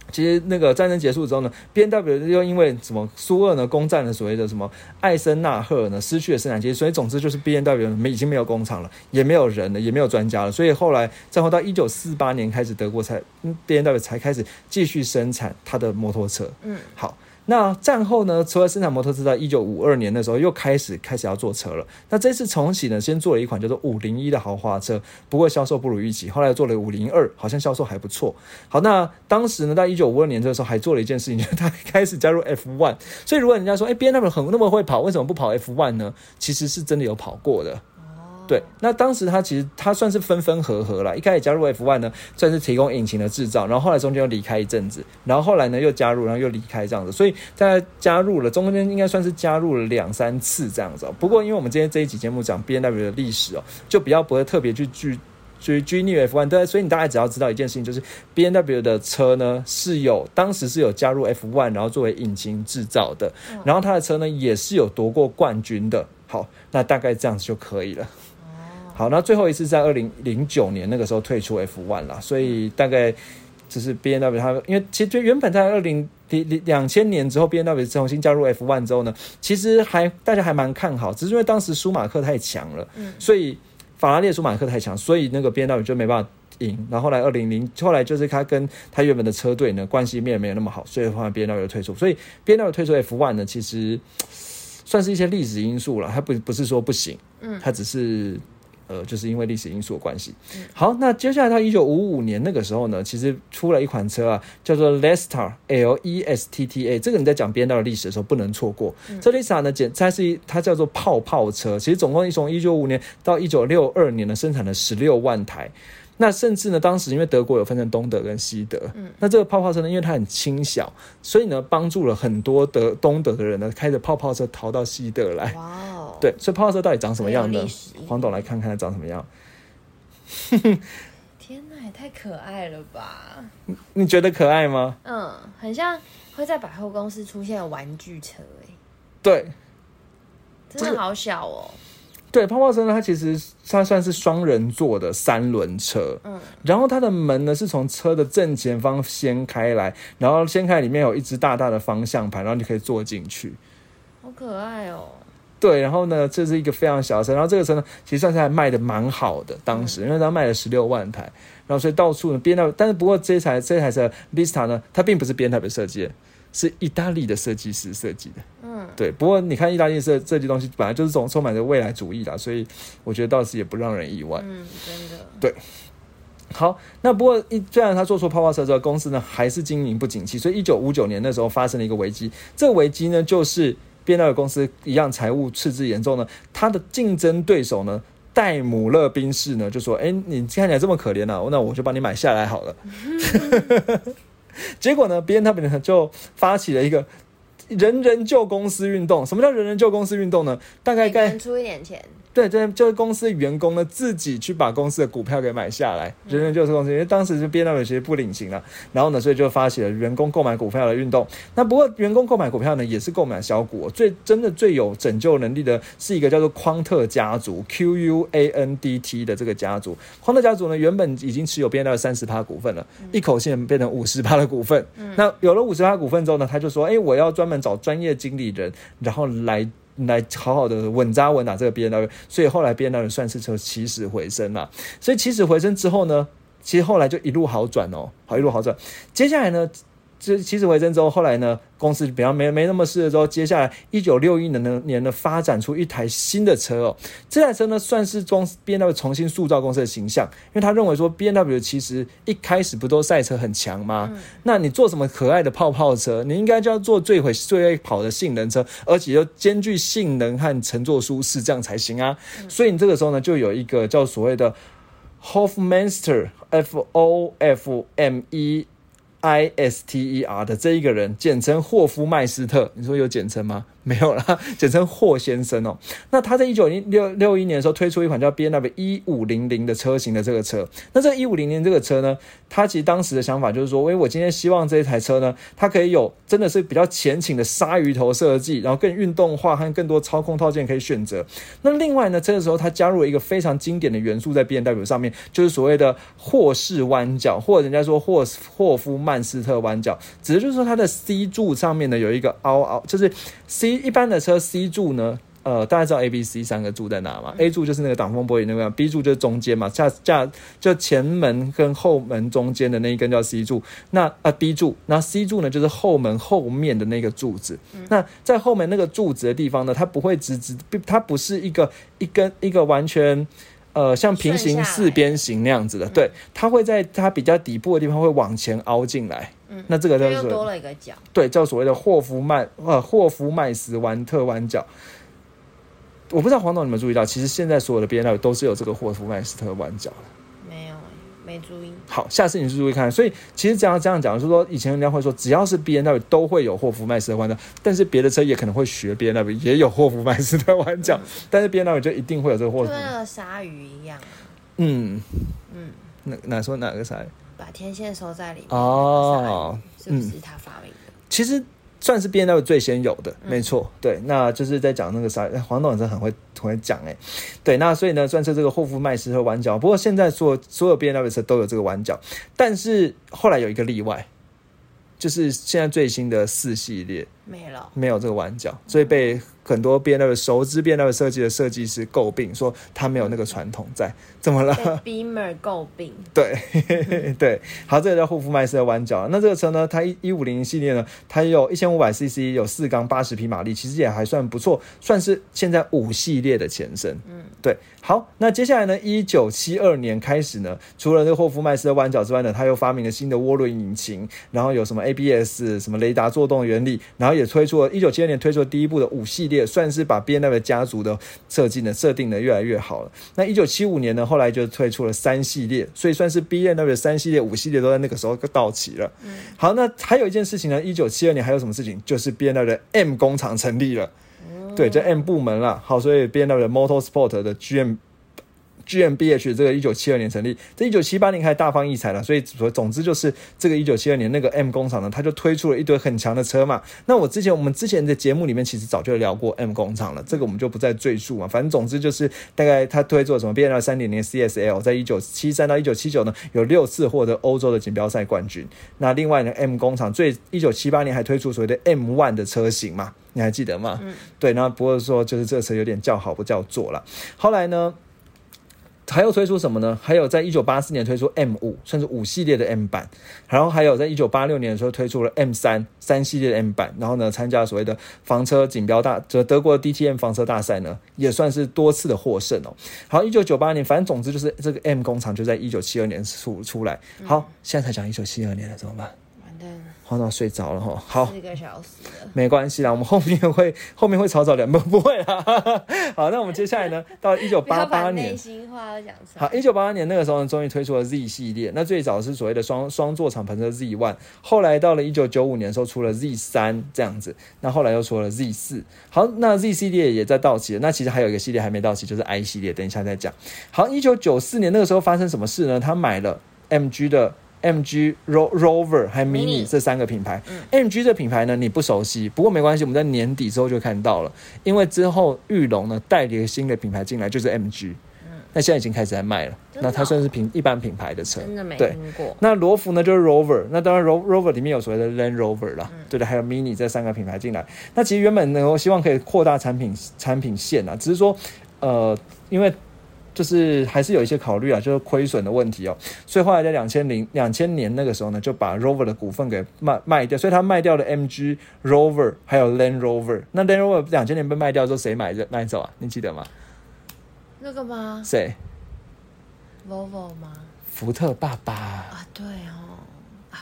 S1: 其实那个战争结束之后呢，B N W 又因为什么苏俄呢攻占了所谓的什么艾森纳赫呢，失去了生产基地，所以总之就是 B N W 没已经没有工厂了，也没有人了，也没有专家了，所以后来战后到一九四八年开始，德国才 B N W 才开始继续生产它的摩托车。嗯，好。那战后呢？除了生产摩托车，在一九五二年的时候又开始开始要做车了。那这次重启呢，先做了一款叫做五零一的豪华车，不过销售不如预期。后来做了五零二，好像销售还不错。好，那当时呢，在一九五二年这个时候还做了一件事情，就是他开始加入 F one。所以如果人家说，哎，B M W 很那么会跑，为什么不跑 F one 呢？其实是真的有跑过的。对，那当时他其实他算是分分合合了。一开始加入 F one 呢，算是提供引擎的制造，然后后来中间又离开一阵子，然后后来呢又加入，然后又离开这样子。所以在加入了中间应该算是加入了两三次这样子。不过因为我们今天这一集节目讲 B N W 的历史哦，就比较不会特别去去去拘泥 F one。对，所以你大概只要知道一件事情，就是 B N W 的车呢是有当时是有加入 F one，然后作为引擎制造的，然后他的车呢也是有夺过冠军的。好，那大概这样子就可以了。好，那最后一次在二零零九年那个时候退出 F one 了，所以大概就是 B N W 它，因为其实原本在二零零两千年之后，B N W 重新加入 F one 之后呢，其实还大家还蛮看好，只是因为当时舒马克太强了，嗯，所以法拉利舒马克太强，所以那个 B N W 就没办法赢。然后后来二零零后来就是他跟他原本的车队呢关系面没有那么好，所以后来 B N W 退出，所以 B N W 退出 F one 呢，其实算是一些历史因素了，他不不是说不行，嗯，它只是。呃，就是因为历史因素的关系。好，那接下来到一九五五年那个时候呢，其实出了一款车啊，叫做 Lesta L E S T T A。这个你在讲编道的历史的时候不能错过。这 Lesta 呢，简它是一它叫做泡泡车。其实总共从一九五年到一九六二年呢，生产了十六万台。那甚至呢，当时因为德国有分成东德跟西德，嗯，那这个泡泡车呢，因为它很轻小，所以呢，帮助了很多德东德的人呢，开着泡泡车逃到西德来。哇哦！对，所以泡泡车到底长什么样呢？黄董来看看它长什么样。
S2: 天哪，也太可爱了吧！
S1: 你觉得可爱吗？
S2: 嗯，很像会在百货公司出现的玩具车，哎，
S1: 对，
S2: 真的好小哦。
S1: 对，泡泡车呢，它其实它算是双人座的三轮车，嗯，然后它的门呢是从车的正前方掀开来，然后掀开里面有一只大大的方向盘，然后你可以坐进去，
S2: 好可爱哦。
S1: 对，然后呢，这是一个非常小的车，然后这个车呢，其实算是还卖的蛮好的，当时因为它卖了十六万台，然后所以到处呢编到，但是不过这台这台车 Vista 呢，它并不是编台的设计。是意大利的设计师设计的，嗯，对。不过你看意大利设设计东西本来就是种充满着未来主义的，所以我觉得倒是也不让人意外。
S2: 嗯，真的。
S1: 对。好，那不过一虽然他做出泡泡车之后，公司呢还是经营不景气，所以一九五九年那时候发生了一个危机。这个危机呢，就是边那公司一样财务赤字严重呢，他的竞争对手呢戴姆勒宾士呢就说：“哎，你看起来这么可怜啊，那我就帮你买下来好了。” 结果呢 N W 呢就发起了一个人人救公司运动。什么叫人人救公司运动呢？大概该
S2: 出一点钱。
S1: 对，这就是公司员工呢自己去把公司的股票给买下来，人人就是公司，因为当时就 B N W 其实不领情了，然后呢，所以就发起了员工购买股票的运动。那不过员工购买股票呢，也是购买小股。最真的最有拯救能力的是一个叫做匡特家族 Q U A N D T 的这个家族。匡特家族呢，原本已经持有 B N W 三十趴股份了，一口气变成五十趴的股份。那有了五十趴股份之后呢，他就说：“哎，我要专门找专业经理人，然后来。”来好好的稳扎稳打这个 B N W，所以后来 B N W 算是从起死回生了。所以起死回生之后呢，其实后来就一路好转哦，好一路好转。接下来呢，这起死回生之后，后来呢，公司比较没没那么事的时候，接下来一九六一年的年呢发展出一台新的车哦，这台车呢算是装 B N W 重新塑造公司的形象，因为他认为说 B N W 其实一开始不都赛车很强吗？那你做什么可爱的泡泡车？你应该就要做最会最会跑的性能车，而且要兼具性能和乘坐舒适，这样才行啊。所以你这个时候呢，就有一个叫所谓的 Hofmeister F O F M E。I S T E R 的这一个人，简称霍夫麦斯特。你说有简称吗？没有啦，简称霍先生哦。那他在一九六六一年的时候推出一款叫 B N W 一五零零的车型的这个车。那这一五零零这个车呢，他其实当时的想法就是说，喂，我今天希望这一台车呢，它可以有真的是比较前倾的鲨鱼头设计，然后更运动化和更多操控套件可以选择。那另外呢，这个时候他加入了一个非常经典的元素在 B N W 上面，就是所谓的霍氏弯角，或者人家说霍霍夫曼斯特弯角，只是就是说它的 C 柱上面呢有一个凹凹，就是 C。一般的车 C 柱呢，呃，大家知道 A、B、C 三个柱在哪吗？A 柱就是那个挡风玻璃那个，B 柱就是中间嘛，架架就前门跟后门中间的那一根叫 C 柱。那啊 B 柱，那 C 柱呢就是后门后面的那个柱子。那在后门那个柱子的地方呢，它不会直直，它不是一个一根一个完全呃像平行四边形那样子的，对，它会在它比较底部的地方会往前凹进来。那这个叫
S2: 做多了一个角，
S1: 对，叫所谓的霍夫曼呃霍夫麦斯弯特弯角。我不知道黄总有没有注意到，其实现在所有的 B N W 都是有这个霍夫麦斯特弯角的。
S2: 没有，没注意。
S1: 好，下次你注意看。所以其实这样这样讲，就是说以前人家会说，只要是 B N W 都会有霍夫麦斯特弯角，但是别的车也可能会学 B N W 也有霍夫麦斯特弯角，但是 B N W 就一定会有这个霍夫。
S2: 跟那个鲨鱼一样。
S1: 嗯嗯，哪哪说哪个鲨鱼？
S2: 把天线收在里面哦，是不是他发明的？
S1: 其实算是 B N W 最先有的，没错。对，那就是在讲那个啥，黄董真的很会很会讲哎。对，那所以呢，算是这个霍夫麦斯和弯角。不过现在所所有 B N W 车都有这个弯角，但是后来有一个例外，就是现在最新的四系列
S2: 没了，
S1: 没有这个弯角，所以被。很多 B N W 熟知 B N W 设计的设计师诟病说他没有那个传统在，怎么了
S2: ？Beamer 诟病。
S1: 对对，好，这个叫霍夫麦斯的弯角。那这个车呢，它一一五零系列呢，它有一千五百 CC，有四缸八十匹马力，其实也还算不错，算是现在五系列的前身。嗯，对。好，那接下来呢，一九七二年开始呢，除了这个霍夫麦斯的弯角之外呢，他又发明了新的涡轮引擎，然后有什么 A B S，什么雷达作动原理，然后也推出了一九七二年推出了第一部的五系列。算是把 B N W 家族的设计呢设定的越来越好了。那一九七五年呢，后来就推出了三系列，所以算是 B N W 三系列、五系列都在那个时候到齐了。嗯，好，那还有一件事情呢，一九七二年还有什么事情？就是 B N W 的 M 工厂成立了。对，这 M 部门了。好，所以 B N W 的 Motorsport 的 G M。GmbH 这个一九七二年成立，这一九七八年开始大放异彩了，所以说总之就是这个一九七二年那个 M 工厂呢，它就推出了一堆很强的车嘛。那我之前我们之前的节目里面其实早就聊过 M 工厂了，这个我们就不再赘述嘛。反正总之就是大概它推出了什么 B N 三点零 CSL，在一九七三到一九七九呢有六次获得欧洲的锦标赛冠军。那另外呢 M 工厂最一九七八年还推出所谓的 M One 的车型嘛，你还记得吗？嗯，对，那不过说就是这车有点叫好不叫座了。后来呢？还有推出什么呢？还有在一九八四年推出 M 五，甚至五系列的 M 版。然后还有在一九八六年的时候推出了 M 三三系列的 M 版。然后呢，参加所谓的房车锦标大，就德国的 DTM 房车大赛呢，也算是多次的获胜哦。好，一九九八年，反正总之就是这个 M 工厂就在一九七二年出出来。好，现在才讲一九七二年了，怎么办？
S2: 完蛋了。
S1: 黄导睡着了哈，好，
S2: 四个小时
S1: 没关系啦，我们后面会后面会吵吵两不 不会啦。好，那我们接下来呢，到一九八八年，
S2: 内心话要讲
S1: 好，一九八八年那个时候呢，终于推出了 Z 系列，那最早是所谓的双双座敞篷车 Z One，后来到了一九九五年的时候出了 Z 三这样子，那后来又出了 Z 四。好，那 Z 系列也在到期了，那其实还有一个系列还没到期，就是 I 系列，等一下再讲。好，一九九四年那个时候发生什么事呢？他买了 MG 的。MG Rover 还有 Mini 这三个品牌，MG 这品牌呢你不熟悉，不过没关系，我们在年底之后就看到了，因为之后玉龙呢带了一个新的品牌进来，就是 MG，那现在已经开始在卖了，那它算是品一般品牌的车，
S2: 真的没听过。
S1: 那罗孚呢就是 Rover，那当然 Rover 里面有所谓的 Land Rover 啦，对的，还有 Mini 这三个品牌进来，那其实原本呢我希望可以扩大产品产品线啊，只是说呃因为。就是还是有一些考虑啊，就是亏损的问题哦。所以后来在两千零两千年那个时候呢，就把 Rover 的股份给卖卖掉，所以他卖掉了 MG Rover 还有 Land Rover。那 Land Rover 两千年被卖掉之后，谁买买走啊？你记得吗？
S2: 那个吗
S1: 谁
S2: ？？Volvo 吗？
S1: 福特爸爸。
S2: 啊，对哦，啊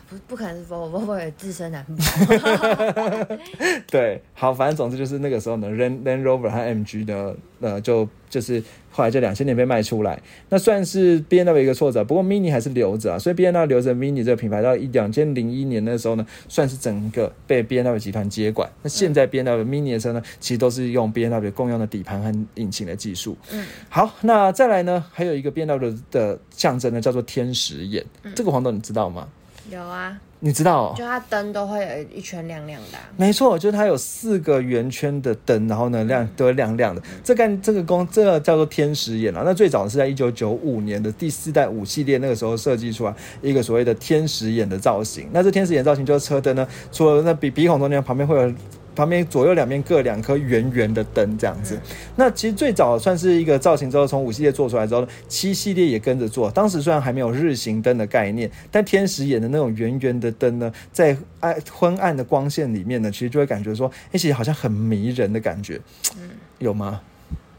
S2: 不不可能是也自身难保。
S1: 对，好，反正总之就是那个时候呢，Land Land Rover 和 MG 的，呃，就就是后来就两千年被卖出来，那算是 B N W 一个挫折，不过 Mini 还是留着啊，所以 B N W 留着 Mini 这个品牌到一两千零一年的时候呢，算是整个被 B N W 集团接管。那现在 B N W Mini 的车呢，其实都是用 B N W 共用的底盘和引擎的技术。
S2: 嗯，
S1: 好，那再来呢，还有一个 B N W 的象征呢，叫做天使眼，这个黄豆你知道吗？
S2: 有啊，
S1: 你知道、哦？
S2: 就它灯都会有一圈亮亮的啊、
S1: 没错，就是它有四个圆圈的灯，然后呢亮都会亮亮的。这干这个工这个叫做天使眼啊。那最早是在一九九五年的第四代五系列那个时候设计出来一个所谓的天使眼的造型。那这天使眼造型就是车灯呢，除了那鼻鼻孔中间旁边会有。旁边左右两边各两颗圆圆的灯，这样子。那其实最早算是一个造型之后，从五系列做出来之后，七系列也跟着做。当时虽然还没有日行灯的概念，但天使眼的那种圆圆的灯呢，在暗昏暗的光线里面呢，其实就会感觉说，哎、其实好像很迷人的感觉。有吗？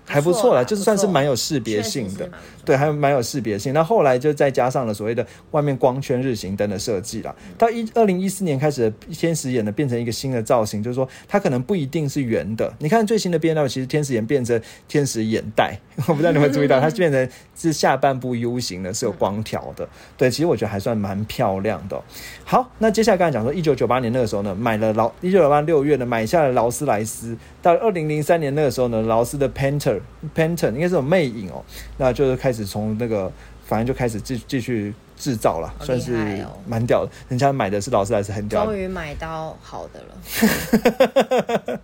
S1: 还不错啦，就是算是蛮有识别性的。对，还蛮有识别性。那后来就再加上了所谓的外面光圈日行灯的设计啦。到一二零一四年开始，天使眼呢变成一个新的造型，就是说它可能不一定是圆的。你看最新的 B N W，其实天使眼变成天使眼袋，我不知道你们注意到，它变成是下半部 U 型的，是有光条的。对，其实我觉得还算蛮漂亮的哦、好，那接下来刚才讲说，一九九八年那个时候呢，买了劳一九九八六月呢买下了劳斯莱斯。到二零零三年那个时候呢，劳斯的 Panther 应该是种魅影哦，那就是开始从那个反正就开始继继续制造了，
S2: 好
S1: 算是蛮屌的。人家买的是劳斯莱斯，很屌的
S2: 终。于买到好的了，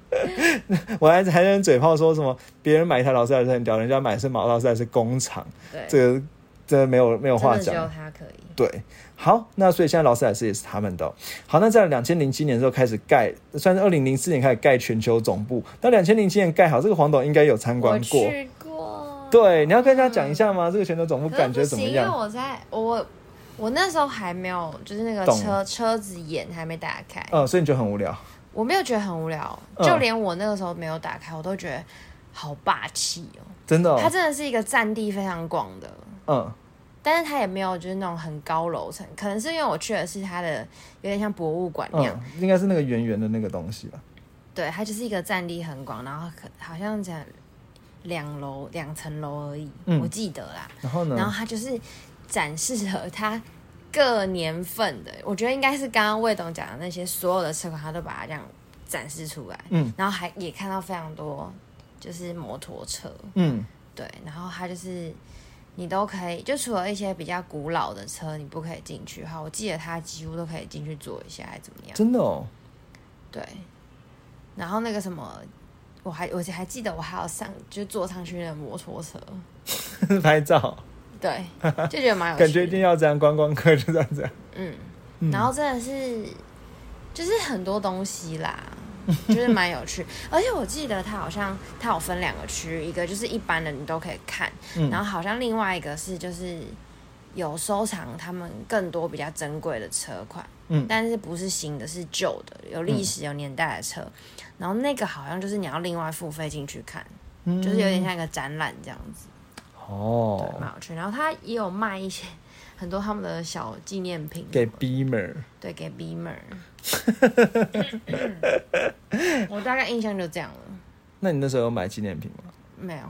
S1: 我还还在嘴炮说什么别人买一台劳斯莱斯很屌，人家买的是马劳斯莱斯工厂，
S2: 对，
S1: 这个真的没有没有话
S2: 讲只有他。可以。
S1: 对，好，那所以现在劳斯莱斯也是他们的哦、好，那在两千零七年的时候开始盖，算是二零零四年开始盖全球总部。那两千零七年盖好，这个黄董应该有参
S2: 我
S1: 观过。
S2: 去过。
S1: 对，你要跟大家讲一下吗？这个全球总部感觉怎么
S2: 样因为？我在我我那时候还没有，就是那个
S1: 懂
S2: 车车子眼还没打开，
S1: 嗯，所以你觉得很无聊？
S2: 我没有觉得很无聊，
S1: 嗯
S2: 就连我那个时候没有打开，我都觉得好霸气哦。
S1: 真的、哦？
S2: 它真的是一个占地非常广的，
S1: 嗯
S2: 但是它也没有就是那种很高楼层，可能是因为我去的是它的有点像博物馆那样，
S1: 嗯，应该是那个圆圆的那个东西吧？
S2: 对，它就是一个占地很广，然后可好像讲两楼两层楼而已，
S1: 嗯
S2: 我记得啦。
S1: 然后呢？
S2: 然后它就是展示了它各年份的，我觉得应该是刚刚魏董讲的那些所有的车款，他都把它这样展示出来，
S1: 嗯
S2: 然后还也看到非常多就是摩托车，
S1: 嗯，
S2: 对，然后它就是你都可以，就除了一些比较古老的车你不可以进去哈，我记得它几乎都可以进去坐一下，还怎么样？
S1: 真的哦。
S2: 对，然后那个什么。我还我还记得我还要上就坐上去那个摩托车，
S1: 拍照，
S2: 对，就觉得蛮有趣。
S1: 感觉一定要这样，观光客就这样子。
S2: 嗯，
S1: 嗯
S2: 然后真的是就是很多东西啦，就是蛮有趣。而且我记得它好像它有分两个区域，一个就是一般的你都可以看，
S1: 嗯
S2: 然后好像另外一个是就是有收藏他们更多比较珍贵的车款，
S1: 嗯
S2: 但是不是新的，是旧的，有历史有年代的车。然后那个好像就是你要另外付费进去看，
S1: 嗯
S2: 就是有点像一个展览这样子，哦对，
S1: 哦，
S2: 蛮有趣。然后它也有卖一些很多他们的小纪念品，
S1: 给 Beamer。
S2: 对，给 Beamer。我大概印象就这样了，
S1: 那你那时候有买纪念品吗？
S2: 没有。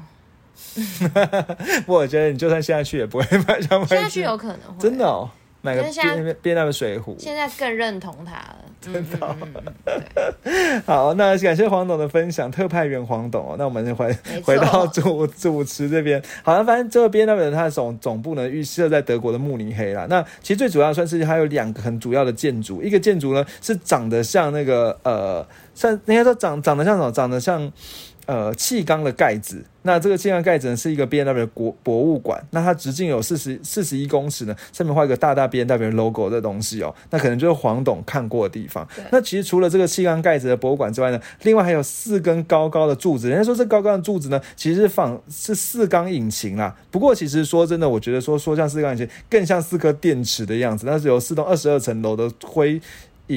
S1: 不过我觉得你就算现在去也不会买。
S2: 现在去有可能会，
S1: 真的哦，买个
S2: 可是现在
S1: 边边那个水壶。
S2: 现在更认同他了。真的、嗯嗯嗯，
S1: 好，那感谢黄董的分享，特派员黄董哦。那我们回回到主 主持这边，好了，反正这边那边它的总总部呢预设在德国的慕尼黑啦。那其实最主要算是它有两个很主要的建筑，一个建筑呢是长得像那个呃，像应该说长长得像什么？长得像呃气缸的盖子。那这个气缸盖子呢是一个 B N W 国博物馆，那它直径有四十四十一公尺呢，上面画一个大大 B N W logo 的东西哦，那可能就是黄董看过的地方。那其实除了这个气缸盖子的博物馆之外呢，另外还有四根高高的柱子。人家说这高高的柱子呢，其实是仿是四缸引擎啦。不过其实说真的，我觉得说说像四缸引擎，更像四颗电池的样子。那是由四栋二十二层楼的灰。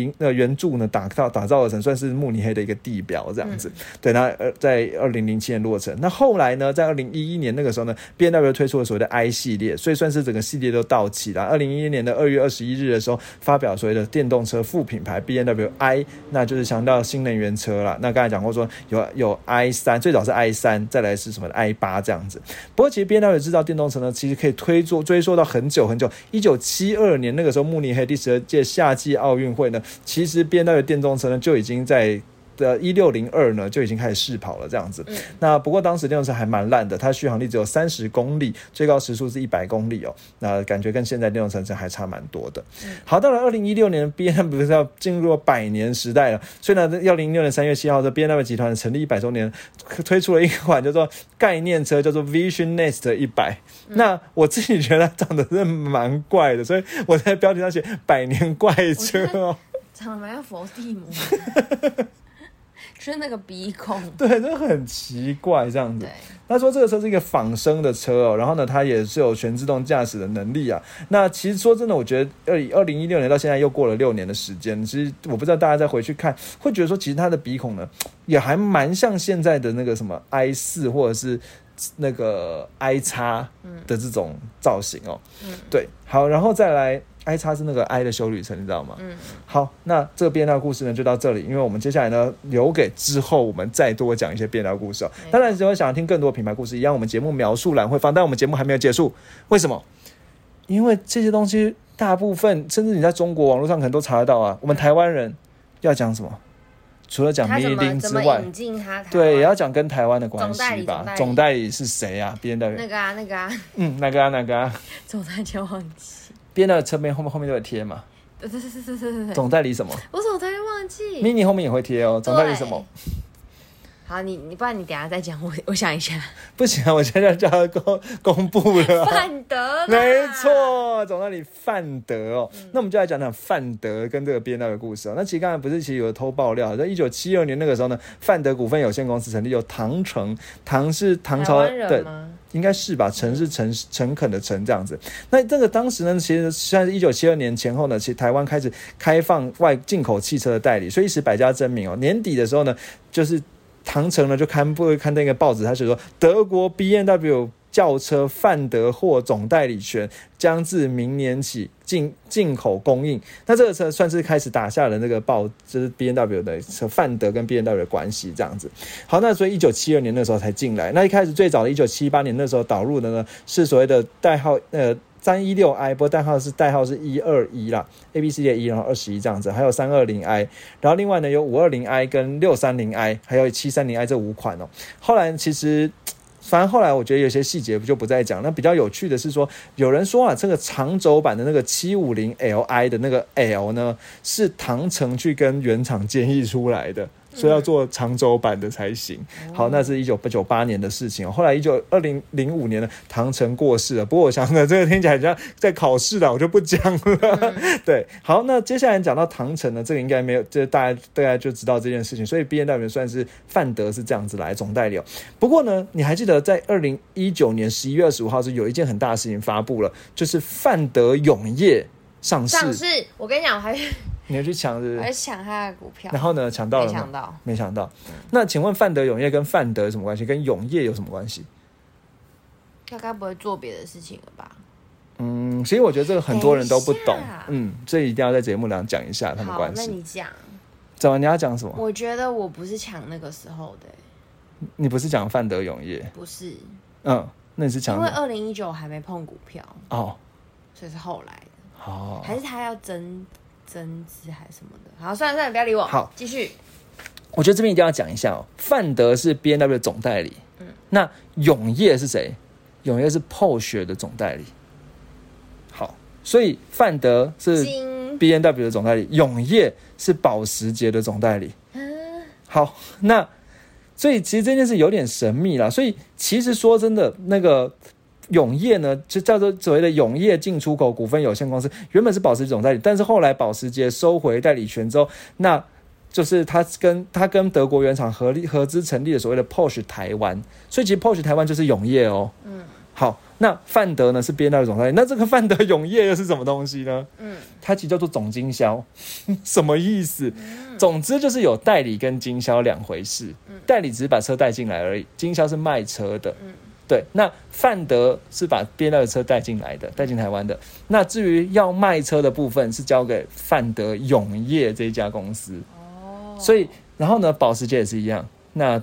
S1: 银呃圆柱呢打造打造而成，算是慕尼黑的一个地标这样子。对，那呃在二零零七年落成。那后来呢，在二零一一年那个时候呢，B N W 推出了所谓的 I 系列，所以算是整个系列都到期了。二零一一年的二月二十一日的时候，发表所谓的电动车副品牌 B N W I，那就是强调新能源车了。那刚才讲过说有有 I 三，最早是 I 三，再来是什么 I 八这样子。不过其实 B N W 制造电动车呢，其实可以推作追溯到很久很久，一九七二年那个时候慕尼黑第十二届夏季奥运会呢。其实 B N W 电动车呢就已经在的一六零二呢就已经开始试跑了，这样子。那不过当时电动车还蛮烂的，它续航力只有三十公里，最高时速是一百公里哦。那感觉跟现在电动车还差蛮多的。好，到了二零一六年，B N W 不是要进入百年时代了，所以呢，二零一六年三月七号，这 B N W 集团成立一百周年，推出了一款叫做概念车，叫做 Vision Next 一百。那我自己觉得长得是蛮怪的，所以我在标题上写“百年怪车”哦。
S2: 长得蛮像佛地魔，就 是那个鼻孔，
S1: 对，真的很奇怪这样子。他说这个车是一个仿生的车哦，然后呢，它也是有全自动驾驶的能力啊。那其实说真的，我觉得二二零一六年到现在又过了六年的时间，其实我不知道大家再回去看，会觉得说其实它的鼻孔呢，也还蛮像现在的那个什么 i 四或者是那个 i 叉的这种造型哦。嗯，对，好，然后再来。I 叉是那个 I 的修旅程，你知道吗？嗯。好，那这个变调故事呢，就到这里。因为我们接下来呢，留给之后我们再多讲一些变调故事哦。当然，如果想要听更多品牌故事，一样我们节目描述栏会放。但我们节目还没有结束，为什么？因为这些东西大部分，甚至你在中国网络上可能都查得到啊。我们台湾人要讲什么？除了讲密林之外，对，也要讲跟台湾的关系吧。总代理是谁啊？别人的
S2: 那个啊，那个啊，
S1: 嗯，那个啊，那个啊。
S2: 总代理忘记。
S1: 边的车边后面后面都会贴嘛？
S2: 对对对对对对对。
S1: 总代理什么？
S2: 我总代理忘记。
S1: mini 后面也会贴哦。总代理什么？
S2: 好，你你不然你等下再讲，我 我想一下。
S1: 不行啊，我现在就要公公布了。
S2: 范德，
S1: 没错，总代理范德哦。那我们就来讲讲范德跟这个边道的故事哦。那其实刚才不是其实有偷爆料，在一九七二年那个时候呢，范德股份有限公司成立，有唐城，唐是唐朝
S2: 的。
S1: 应该是吧，诚是诚诚恳的诚这样子。那这个当时呢，其实算是一九七二年前后呢，其实台湾开始开放外进口汽车的代理，所以一时百家争鸣哦。年底的时候呢，就是唐城呢就刊布刊登一个报纸，他是说德国 B N W。轿车范德霍总代理权将自明年起进进口供应，那这个车算是开始打下了那个报，就是 B N W 的车范德跟 B N W 的关系这样子。好，那所以一九七二年那时候才进来，那一开始最早的一九七八年那时候导入的呢是所谓的代号呃三一六 I，不过代号是代号是一二一啦，A B C 的一，然后二十一这样子，还有三二零 I，然后另外呢有五二零 I 跟六三零 I，还有七三零 I 这五款哦。后来其实。反正后来我觉得有些细节就不再讲。那比较有趣的是说，有人说啊，这个长轴版的那个七五零 Li 的那个 L 呢，是唐城去跟原厂建议出来的。所以要做长轴版的才行。好，那是一九九八年的事情哦。后来一九二零零五年呢，唐城过世了。不过我想呢，这个听起来像在考试的，我就不讲了。对，好，那接下来讲到唐城呢，这个应该没有，这大家大家就知道这件事情。所以 B N W 算是范德是这样子来总代理。不过呢，你还记得在二零一九年十一月二十五号是有一件很大的事情发布了，就是范德永业上市。
S2: 上市，我跟你讲，还。
S1: 你要去抢是？
S2: 还抢他的股票？
S1: 然后呢？抢到了
S2: 没抢到？
S1: 没抢到。那请问范德永业跟范德有什么关系？跟永业有什么关系？
S2: 他该不会做别的事情了吧？
S1: 嗯，其实我觉得这个很多人都不懂。嗯，所以一定要在节目上讲一下他们关系。
S2: 那你讲。
S1: 怎么？你要讲什么？
S2: 我觉得我不是抢那个时候的。
S1: 你不是讲范德永业？
S2: 不是。
S1: 嗯，那你是抢？
S2: 因为二零一九还没碰股票哦，所以是后来的。哦。还是他要争？增资还是什么的？好，算了算了，不要理我。
S1: 好，
S2: 继续。
S1: 我觉得这边一定要讲一下哦。范德是 B N W 的总代理，嗯，那永业是谁？永业是 Porsche 的总代理。好，所以范德是 B N W 的总代理，永业是保时捷的总代理。嗯，好，那所以其实这件事有点神秘啦。所以其实说真的，那个永业呢，就叫做所谓的永业进出口股份有限公司，原本是保时捷总代理，但是后来保时捷收回代理权之后，那就是他跟他跟德国原厂合力合资成立的所谓的 Porsche 台湾，所以其实 Porsche 台湾就是永业哦。嗯，好，那范德呢是 B N W 总代理，那这个范德永业又是什么东西呢？嗯，它其实叫做总经销，什么意思？总之就是有代理跟经销两回事，代理只是把车带进来而已，经销是卖车的。嗯，对，那范德是把 B N W 的车带进来的，带进台湾的。那至于要卖车的部分，是交给范德永业这一家公司。哦所以，然后呢，保时捷也是一样。那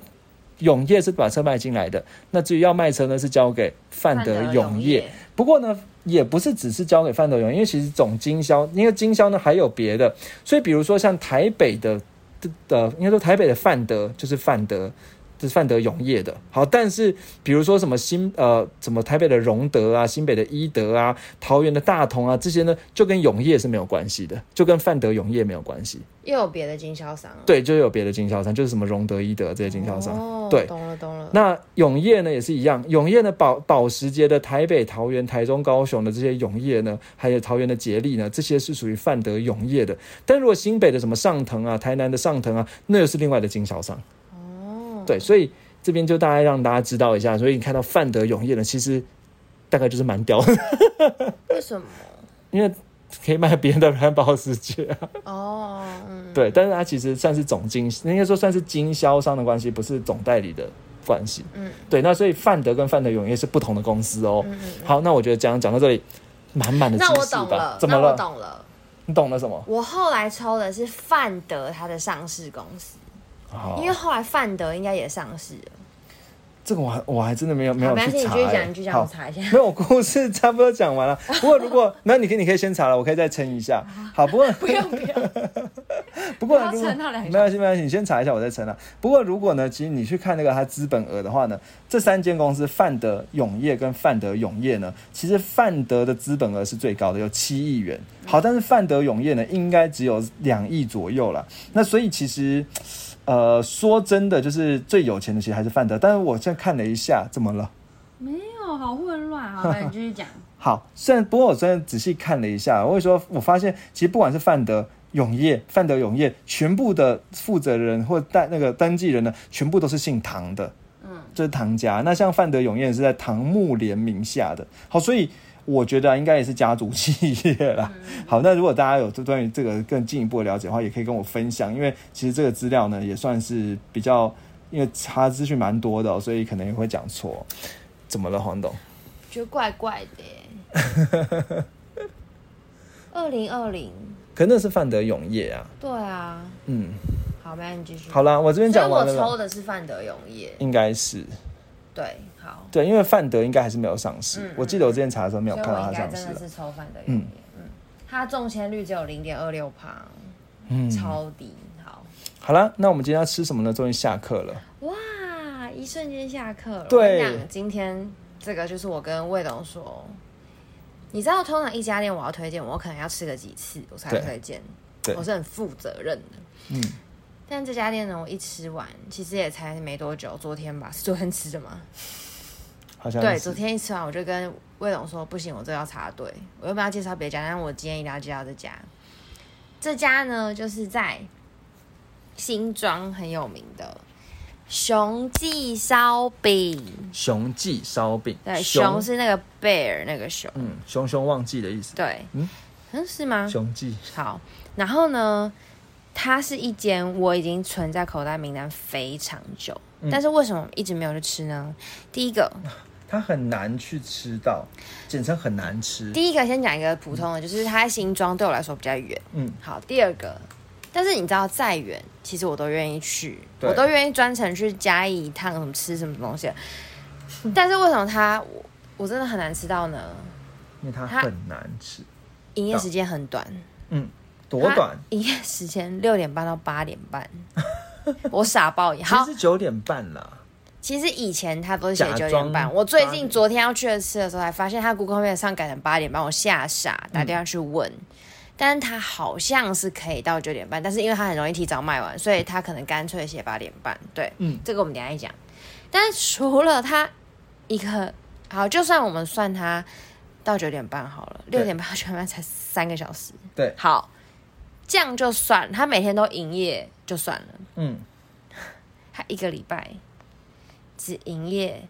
S1: 永业是把车卖进来的，那至于要卖车呢，是交给范德永业。不过呢，也不是只是交给范德永，因为其实总经销，因为经销呢还有别的。所以，比如说像台北的的，应该说台北的范德就是范德。是范德永业的，好，但是比如说什么新呃，什么台北的荣德啊，新北的伊德啊，桃园的大同啊，这些呢，就跟永业是没有关系的，就跟范德永业没有关系。
S2: 又有别的经销商？
S1: 对，就有别的经销商，就是什么荣德、伊德这些经销商。
S2: 哦，
S1: 对，
S2: 懂了懂了。
S1: 那永业呢也是一样，永业呢保保时捷的台北、桃园、台中、高雄的这些永业呢，还有桃园的捷力呢，这些是属于范德永业的。但如果新北的什么上腾啊，台南的上腾啊，那又是另外的经销商。对，所以这边就大概让大家知道一下。所以你看到范德永业呢，其实大概就是蛮屌的。
S2: 为什么？
S1: 因为可以卖别人的蓝保时捷啊。
S2: 哦，
S1: 对，但是它其实算是总经，应该说算是经销商的关系，不是总代理的关系。嗯，对。那所以范德跟范德永业是不同的公司哦。嗯嗯。好，那我觉得讲讲到这里，满满的知识吧？怎么了？
S2: 我懂了。
S1: 你懂了什么？
S2: 我后来抽的是范德他的上市公司。因为后来范德应该也上市了，
S1: 这个我还我还真的没有没有去查。
S2: 你继续讲，你继续讲，我查一下。
S1: 没有故事差不多讲完了。不过如果那你可以你可以先查了，我可以再撑一下。好，不过
S2: 不 用不用。
S1: 不 过如果没关系没关系，你先查一下，我再撑了。不过如果呢，其实你去看那个它资本额的话呢，这三间公司范德永业跟范德永业呢，其实范德的资本额是最高的，有七亿元。好，但是范德永业呢，应该只有两亿左右了。那所以其实。呃，说真的，就是最有钱的其实还是范德。但是我现在看了一下，怎么了？
S2: 没有，好混乱。好，你继续讲。
S1: 好，虽然不过我真的仔细看了一下，我会说，我发现其实不管是范德永业、范德永业，全部的负责人或代那个登记人呢，全部都是姓唐的。嗯，就是唐家。那像范德永业是在唐木联名下的。好，所以。我觉得应该也是家族企业啦。好，那如果大家有关于这个更进一步的了解的话，也可以跟我分享。因为其实这个资料呢，也算是比较，因为查资讯蛮多的，所以可能也会讲错。怎么了，黄董？
S2: 觉得怪怪的。二零二零，
S1: 可那是范德永业啊。
S2: 对啊。嗯。好，那你继续。
S1: 好了，我这边讲完了。
S2: 我抽的是范德永业。
S1: 应该是。
S2: 对，好，
S1: 对，因为范德应该还是没有上市。我记得我之前查的时候没有看到它上市。
S2: 真的是抽范德嗯嗯，它中签率只有零点二六趴，嗯，超低。好，
S1: 好了，那我们今天要吃什么呢？终于下课了。
S2: 哇，一瞬间下课了。
S1: 对，
S2: 今天这个就是我跟魏董说，你知道，通常一家店我要推荐，我可能要吃个几次我才推荐。
S1: 对，
S2: 我是很负责任的。嗯。但这家店呢，我一吃完，其实也才没多久，昨天吧，是昨天吃的吗？
S1: 好像
S2: 对，昨天一吃完，我就跟魏总说，不行，我这要插队，我又不要介绍别家，但我今天一定要介绍这家。这家呢，就是在新庄很有名的熊记烧饼。
S1: 熊记烧饼，
S2: 对，熊是那个 bear 那个熊，
S1: 嗯，熊熊忘记的意思。
S2: 对，嗯，嗯，是吗？
S1: 熊记
S2: 好，然后呢？它是一间我已经存在口袋名单非常久，但是为什么一直没有去吃呢？第一个，
S1: 它很难去吃到，简称很难吃。
S2: 第一个先讲一个普通的，就是它在新庄对我来说比较远。嗯，好。第二个，但是你知道再远，其实我都愿意去，我都愿意专程去嘉义一趟，什么吃什么东西。但是为什么它我我真的很难吃到呢？
S1: 因为它很难吃，
S2: 营业时间很短。
S1: 嗯。多短？
S2: 营业时间六点半到八点半，我傻爆眼。
S1: 其实九点半啦。
S2: 其实以前他都是写九点半，我最近昨天要去吃的时候，才发现他 Google 上改成八点半，我吓傻，打电话去问，但是他好像是可以到九点半，但是因为他很容易提早卖完，所以他可能干脆写八点半。对，嗯，这个我们等下讲。但除了他一个好，就算我们算他到九点半好了，六点半到九点半才三个小时。
S1: 对，
S2: 好，这样就算他每天都营业就算了。嗯，他一个礼拜只营业。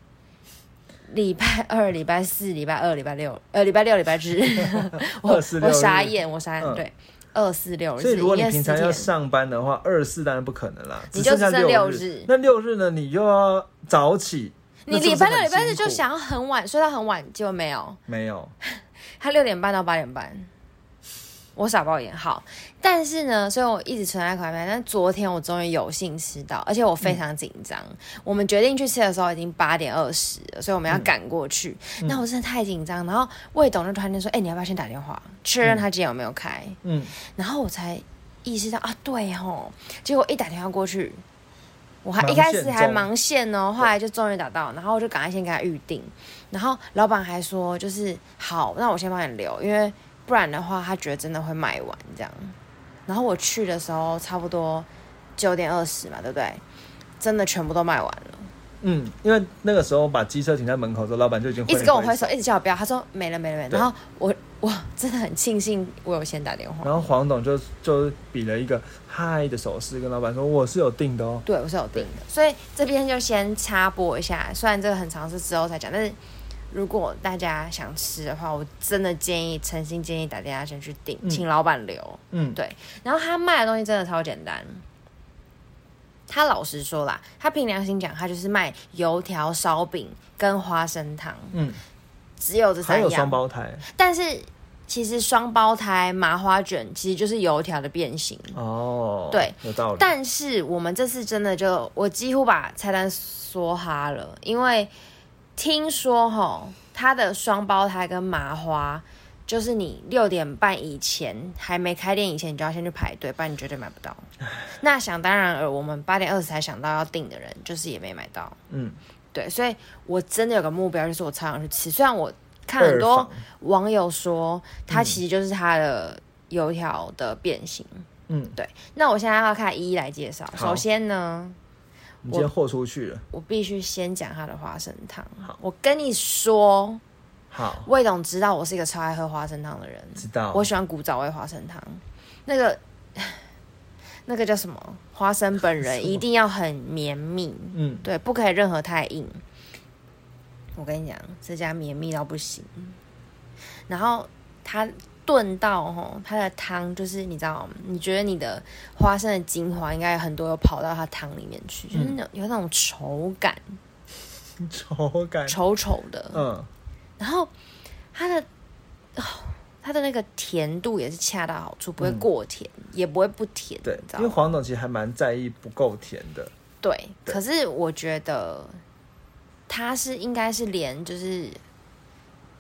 S2: 礼拜二、礼拜四、礼拜二、礼拜六，呃，礼拜六、礼拜日 我我傻眼，我傻眼，对，二四六日。
S1: 所以如果你平常要上班的话，二四当然不可能啦，
S2: 你就
S1: 剩
S2: 六日。
S1: 那六日呢？你又要早起。
S2: 你礼拜六、礼拜日就想要很晚睡到很晚，结果没有，
S1: 没有。
S2: 他六点半到八点半。我傻爆眼，好，但是呢，所以我一直存在口袋。但昨天我终于有幸吃到，而且我非常紧张。我们决定去吃的时候已经八点二十了，所以我们要赶过去。那我真的太紧张。然后魏董就突然间说：“哎，你要不要先打电话确认他今天有没有开？”嗯，然后我才意识到啊，对吼。结果一打电话过去，我还一开始还忙线哦，后来就终于打到，然后我就赶快先给他预定。然后老板还说：“就是好，那我先帮你留，因为。”不然的话，他觉得真的会卖完这样。然后我去的时候差不多九点二十嘛，对不对？真的全部都卖完了。
S1: 嗯，因为那个时候把机车停在门口的时候，老板就已经
S2: 一直跟我挥手，一直叫我不要。他说没了没了没了。然后我我真的很庆幸我有先打电话。
S1: 然后黄董就就比了一个嗨的手势，跟老板说我是有订的哦。
S2: 对，我是有订的。所以这边就先插播一下，虽然这个很长是之后才讲，但是。如果大家想吃的话，我真的建议，诚心建议打电话先去订，请老板留。嗯，对。然后他卖的东西真的超简单。他老实说啦，他凭良心讲，他就是卖油条、烧饼跟花生汤。嗯，只有这三样。
S1: 还有双胞胎。
S2: 但是其实双胞胎麻花卷其实就是油条的变形。哦，对，
S1: 有道理。
S2: 但是我们这次真的就，我几乎把菜单梭哈了，因为。听说哈，他的双胞胎跟麻花，就是你六点半以前还没开店以前，你就要先去排队，不然你绝对买不到。那想当然而我们八点二十才想到要订的人，就是也没买到。嗯，对，所以我真的有个目标，就是我超想去吃。虽然我看很多网友说，它其实就是它的油条的变形。嗯，对。那我现在要看一一来介绍。首先呢。
S1: 你今天豁出去了，
S2: 我必须先讲他的花生汤。好，我跟你说，
S1: 好，
S2: 魏董知道我是一个超爱喝花生汤的人，
S1: 知道，
S2: 我喜欢古早味花生汤。那个，那个叫什么？花生本人 一定要很绵密，嗯，对，不可以任何太硬。我跟你讲，这家绵密到不行。然后他。炖到吼，它的汤就是你知道，你觉得你的花生的精华应该很多有跑到它汤里面去，就是那种有那种稠感，
S1: 稠感，
S2: 稠稠的，嗯。然后它的它的那个甜度也是恰到好处，不会过甜，也不会不甜，
S1: 对。因为黄总其实还蛮在意不够甜的，
S2: 对。可是我觉得它是应该是连就是。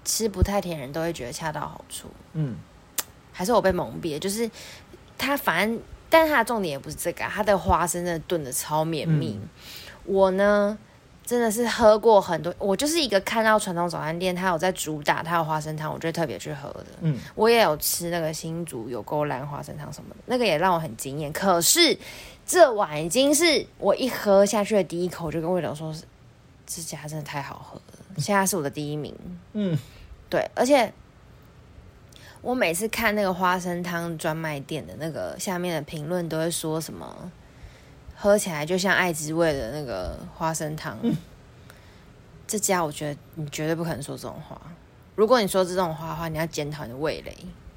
S2: 吃不太甜人都会觉得恰到好处，嗯，还是我被蒙蔽了。就是它反正，但它的重点也不是这个，它的花生真的炖的超绵密。我呢，真的是喝过很多，我就是一个看到传统早餐店，它有在主打它的花生汤，我就特别去喝的。嗯，我也有吃那个新竹有勾兰花生汤什么的，那个也让我很惊艳。可是这碗已经是我一喝下去的第一口，就跟魏导说是。这家真的太好喝了，现在是我的第一名。嗯，对，而且我每次看那个花生汤专卖店的那个下面的评论，都会说什么喝起来就像爱滋味的那个花生汤。这家我觉得你绝对不可能说这种话。如果你说这种话的话，你要检讨你的味蕾。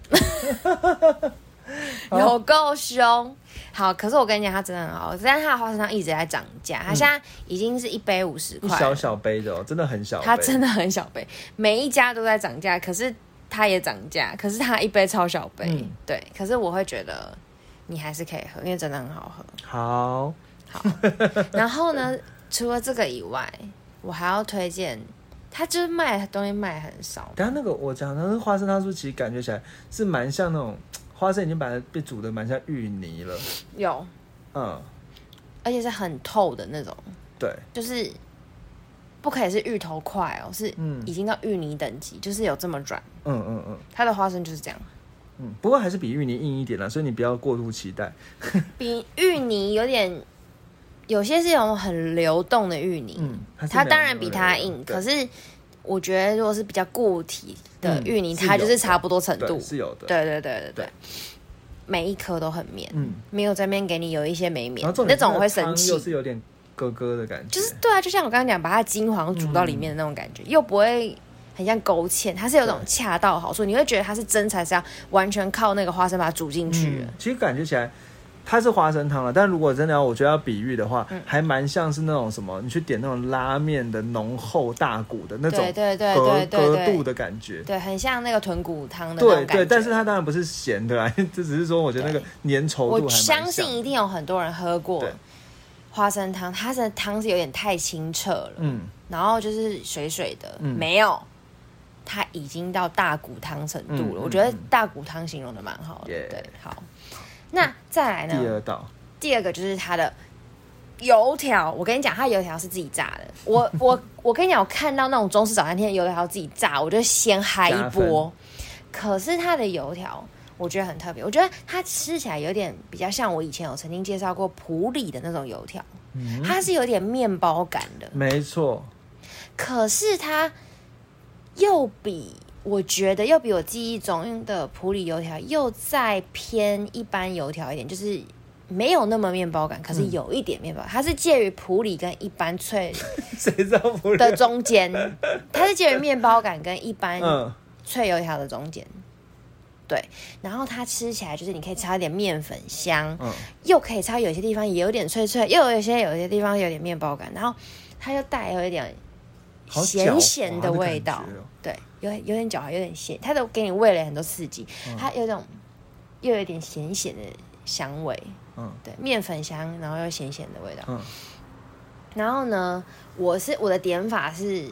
S2: 有够凶，好，可是我跟你讲，它真的很好，但是它的花生汤一直在涨价，它现在已经是一杯五十块，
S1: 小小杯的哦，真的很小，
S2: 它真的很小杯，每一家都在涨价，可是它也涨价，可是它一杯超小杯，对，可是我会觉得你还是可以喝，因为真的很好喝。
S1: 好，
S2: 好，然后呢，除了这个以外，我还要推荐，它就是卖东西卖很少，
S1: 但那个我讲的花生汤，是不是其实感觉起来是蛮像那种。花生已经把它被煮的蛮像芋泥了，
S2: 有，嗯，而且是很透的那种，
S1: 对，
S2: 就是不可以是芋头块哦，是已经到芋泥等级，就是有这么软，嗯嗯嗯，它的花生就是这样，
S1: 嗯，不过还是比芋泥硬一点啦，所以你不要过度期待。
S2: 比芋泥有点，有些是有很流动的芋泥，嗯，它当然比它硬，可是我觉得如果是比较固体的芋泥，它就是差不多程度，
S1: 是有的。
S2: 对对对对对，每一颗都很绵，嗯，没有在面给你有一些没绵，那种我会生气，
S1: 是有点咯咯的感觉，
S2: 就是对啊，就像我刚刚讲，把它金黄煮到里面的那种感觉，又不会。很像勾芡，它是有种恰到好处，你会觉得它是真材实料，完全靠那个花生把它煮进去。
S1: 其实感觉起来它是花生汤了，但如果真的要我觉得要比喻的话，还蛮像是那种什么，你去点那种拉面的浓厚大骨的那种，
S2: 对对对
S1: 对度的感觉，
S2: 对，很像那个豚骨汤的对
S1: 对，但是它当然不是咸的啦，这只是说我觉得那个粘稠度，
S2: 我相信一定有很多人喝过花生汤，它的汤是有点太清澈了，嗯，然后就是水水的，没有。它已经到大骨汤程度了，我觉得大骨汤形容的蛮好的。对，好，那再来呢？
S1: 第二道，
S2: 第二个就是它的油条。我跟你讲，它油条是自己炸的。我 我我跟你讲，我看到那种中式早餐店油条自己炸，我就先嗨一波。可是它的油条，我觉得很特别。我觉得它吃起来有点比较像我以前有曾经介绍过普里的那种油条，它是有点面包感的。
S1: 没错。
S2: 可是它。又比我觉得又比我记忆中的普里油条又再偏一般油条一点，就是没有那么面包感，可是有一点面包，它是介于普里跟一般脆
S1: 谁知道普里？
S2: 的中间，它是介于面包感跟一般脆油条的中间。对，然后它吃起来就是你可以擦一点面粉香，又可以擦有些地方也有点脆脆，又有些有些地方有点面包感，然后它又带有一点。咸咸的味道，对，有有点嚼，有点咸，它都给你喂了很多刺激，它有种又有点咸咸的香味，嗯，对，面粉香，然后又咸咸的味道，嗯，然后呢，我是我的点法是，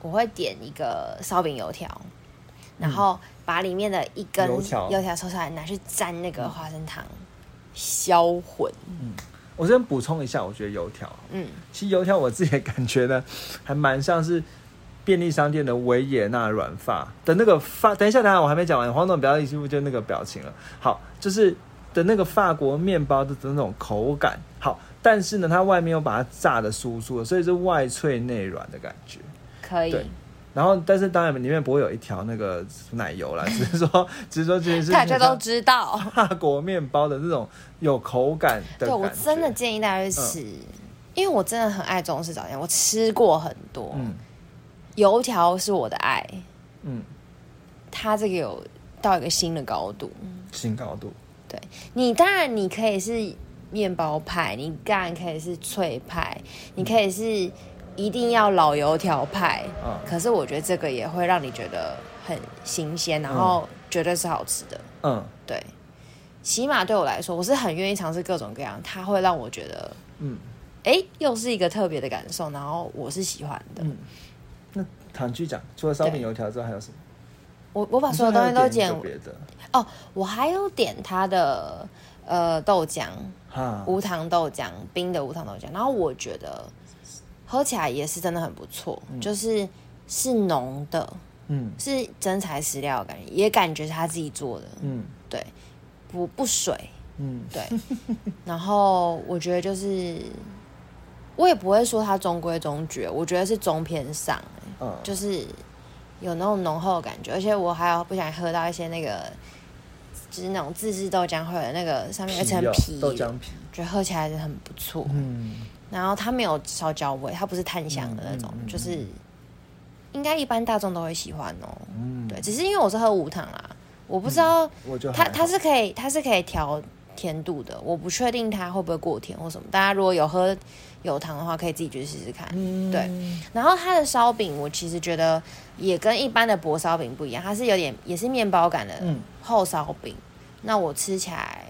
S2: 我会点一个烧饼油条，然后把里面的一根油条抽出来拿去沾那个花生糖，销魂，嗯。
S1: 我先补充一下，我觉得油条，嗯，其实油条我自己的感觉呢，还蛮像是便利商店的维也纳软发的那个发。等一下，等一下，我还没讲完，黄总不要意思就那个表情了。好，就是的那个法国面包的那种口感，好，但是呢，它外面又把它炸的酥酥的，所以是外脆内软的感觉，
S2: 可以。
S1: 然后，但是当然里面不会有一条那个奶油啦，只是说，只是说，其实是大
S2: 家都知道
S1: 法国面包的那种有口感的。对
S2: 我真的建议大家去吃，因为我真的很爱中式早餐，我吃过很多。嗯，油条是我的爱。嗯，它这个有到一个新的高度。
S1: 新高度。
S2: 对你，当然你可以是面包派，你当然可以是脆派，你可以是。一定要老油条派，嗯可是我觉得这个也会让你觉得很新鲜，然后绝对是好吃的。嗯，对，起码对我来说，我是很愿意尝试各种各样，它会让我觉得，嗯，哎，又是一个特别的感受，然后我是喜欢的。嗯，
S1: 糖去讲，除了烧饼油条之外，还有什么？
S2: 我我把所有东西都
S1: 点别的
S2: 哦，我还有点它的呃豆浆，无糖豆浆，冰的无糖豆浆，然后我觉得。喝起来也是真的很不错，就是是浓的，嗯，是真材实料的感觉，也感觉是他自己做的，嗯，对，不不水，嗯，对，然后我觉得就是，我也不会说它中规中矩，我觉得是中偏上，嗯，就是有那种浓厚的感觉，而且我还有不想喝到一些那个，就是那种自制豆浆或者那个上面一层皮，
S1: 豆浆皮，
S2: 觉得喝起来是很不错，嗯。然后它没有烧焦味，它不是炭香的那种，就是应该一般大众都会喜欢哦。嗯，对，只是因为我是喝无糖啦，我不知道它它是可以它是可以调甜度的，我不确定它会不会过甜或什么。大家如果有喝有糖的话，可以自己去试试看。对，然后它的烧饼，我其实觉得也跟一般的薄烧饼不一样，它是有点也是面包感的厚烧饼。那我吃起来。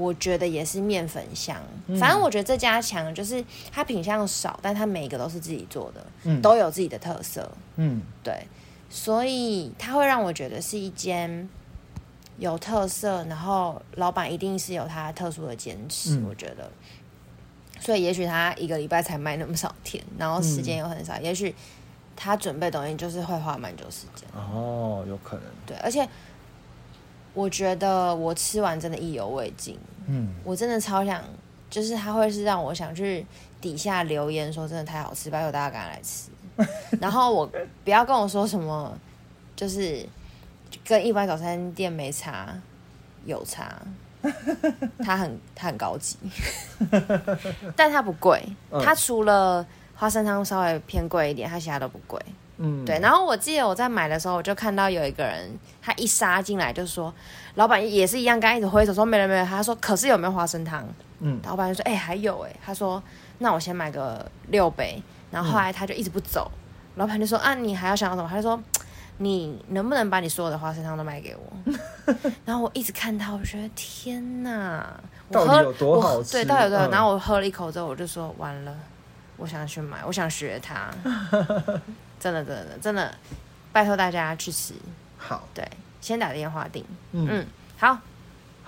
S2: 我觉得也是面粉香，反正我觉得这家强就是它品相少，但它每一个都是自己做的，都有自己的特色。嗯，对，所以它会让我觉得是一间有特色，然后老板一定是有他特殊的坚持。我觉得，所以也许他一个礼拜才卖那么少天，然后时间又很少，也许他准备东西就是会花蛮久时间。
S1: 哦，有可能。
S2: 对，而且。我觉得我吃完真的意犹未尽。嗯，我真的超想，就是他会是让我想去底下留言说真的太好吃，拜托大家赶快来吃。然后我不要跟我说什么，就是跟一般早餐店没差，有差。它很它很高级，但它不贵。它除了花生汤稍微偏贵一点，它其他都不贵。嗯，对。然后我记得我在买的时候，我就看到有一个人，他一杀进来就说，老板也是一样，刚一直挥手说没了没了。他说可是有没有花生汤？嗯，老板就说哎还有哎。他说那我先买个六杯。然后后来他就一直不走，老板就说啊你还要想要什么？他就说。你能不能把你所有的花生汤都卖给我？然后我一直看他，我觉得天哪！
S1: 到底有多好吃？
S2: 对，到底有多好？然后我喝了一口之后，我就说完了，我想去买，我想学他。真的，真的，真的，拜托大家去吃。
S1: 好，
S2: 对，先打电话订。嗯，好。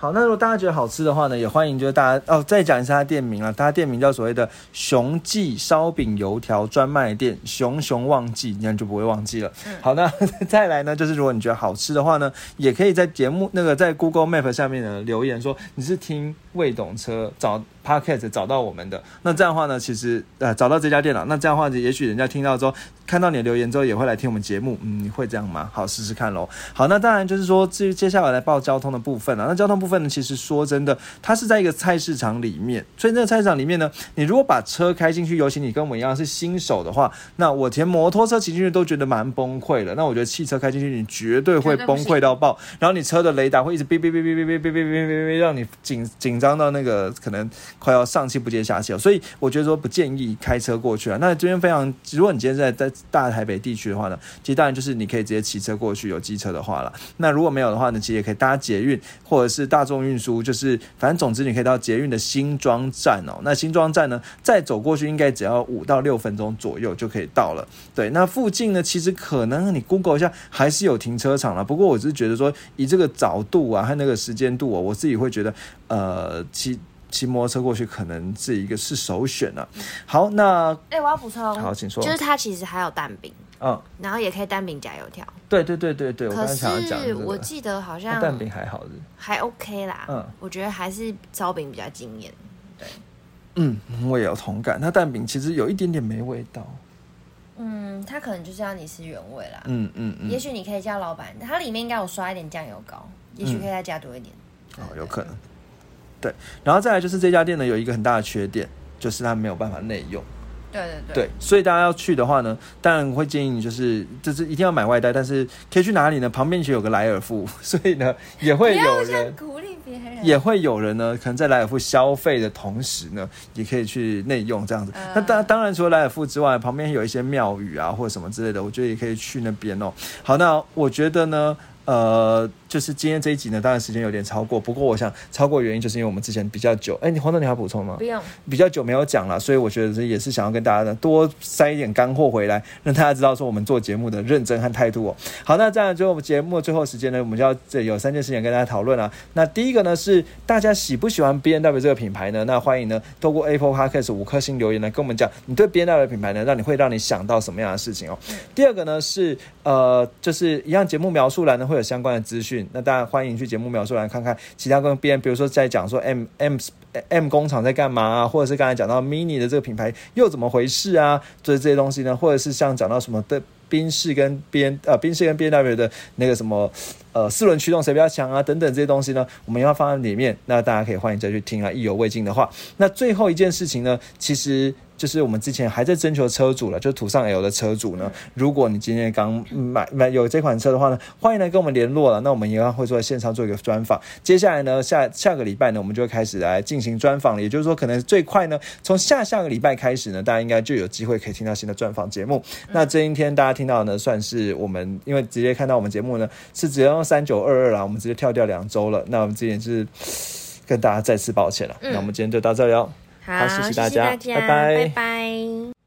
S1: 好，那如果大家觉得好吃的话呢，也欢迎就是大家哦，再讲一下它店名啊，它店名叫所谓的熊记烧饼油条专卖店，熊熊忘记，这样就不会忘记了。好，那再来呢，就是如果你觉得好吃的话呢，也可以在节目那个在 Google Map 下面呢留言说你是听未懂车找。Podcast 找到我们的，那这样的话呢，其实呃找到这家店了，那这样的话，也许人家听到之后，看到你的留言之后，也会来听我们节目，嗯，你会这样吗？好，试试看喽。好，那当然就是说，至于接下来来报交通的部分了。那交通部分呢，其实说真的，它是在一个菜市场里面，所以这个菜市场里面呢，你如果把车开进去，尤其你跟我一样是新手的话，那我前摩托车骑进去都觉得蛮崩溃了。那我觉得汽车开进去，你绝对会崩溃到爆，然后你车的雷达会一直哔哔哔哔哔哔哔哔哔哔，让你紧紧张到那个可能。快要上气不接下气了，所以我觉得说不建议开车过去了。那这边非常，如果你今天在在大台北地区的话呢，其实当然就是你可以直接骑车过去，有机车的话了。那如果没有的话呢，其实也可以搭捷运或者是大众运输，就是反正总之你可以到捷运的新庄站哦。那新庄站呢，再走过去应该只要五到六分钟左右就可以到了。对，那附近呢，其实可能你 Google 一下还是有停车场了。不过我是觉得说，以这个早度啊和那个时间度啊，我自己会觉得，呃，其。骑摩托车过去可能是一个是首选了。好，那
S2: 哎，我要补充，
S1: 好，请说，
S2: 就是它其实还有蛋饼，嗯，然后也可以蛋饼加油条。
S1: 对对对对对，
S2: 可是我记得好像
S1: 蛋饼还好，
S2: 还 OK 啦。嗯，我觉得还是烧饼比较惊艳。对，
S1: 嗯，我也有同感。它蛋饼其实有一点点没味道。
S2: 嗯，它可能就是要你吃原味啦。嗯嗯嗯。也许你可以叫老板，它里面应该有刷一点酱油膏，也许可以再加多一点。
S1: 哦，有可能。对，然后再来就是这家店呢，有一个很大的缺点，就是它没有办法内用。
S2: 对对
S1: 对。所以大家要去的话呢，当然会建议你就是，就是一定要买外带，但是可以去哪里呢？旁边其实有个莱尔富，所以呢也会有人
S2: 鼓励别人，
S1: 也会有人呢，可能在莱尔富消费的同时呢，也可以去内用这样子。那当当然除了莱尔富之外，旁边有一些庙宇啊或者什么之类的，我觉得也可以去那边哦。好，那我觉得呢。呃，就是今天这一集呢，当然时间有点超过，不过我想超过原因就是因为我们之前比较久，哎，你黄总你要补充吗？
S2: 不用，
S1: 比较久没有讲了，所以我觉得也是想要跟大家呢多塞一点干货回来，让大家知道说我们做节目的认真和态度哦。好，那这样最后节目最后时间呢，我们就要这有三件事情跟大家讨论啊。那第一个呢是大家喜不喜欢 B N W 这个品牌呢？那欢迎呢透过 Apple Podcast 五颗星留言呢跟我们讲，你对 B N W 的品牌呢让你会让你想到什么样的事情哦。第二个呢是呃，就是一样节目描述栏呢。会相关的资讯，那大家欢迎去节目描述来看看其他跟边，比如说在讲说 M M M 工厂在干嘛啊，或者是刚才讲到 Mini 的这个品牌又怎么回事啊，就是这些东西呢，或者是像讲到什么的宾士跟 B N 呃宾士跟 B N W 的那个什么呃四轮驱动谁比较强啊等等这些东西呢，我们要放在里面，那大家可以欢迎再去听啊，意犹未尽的话，那最后一件事情呢，其实。就是我们之前还在征求车主了，就途尚 L 的车主呢。如果你今天刚买买有这款车的话呢，欢迎来跟我们联络了。那我们一样会做线上做一个专访。接下来呢，下下个礼拜呢，我们就会开始来进行专访了。也就是说，可能最快呢，从下下个礼拜开始呢，大家应该就有机会可以听到新的专访节目。那这一天大家听到呢，算是我们因为直接看到我们节目呢，是只要用三九二二了，我们直接跳掉两周了。那我们今天是跟大家再次抱歉了。那我们今天就到这里哦。
S2: 好，
S1: 谢谢大
S2: 家，拜拜，
S1: 拜拜。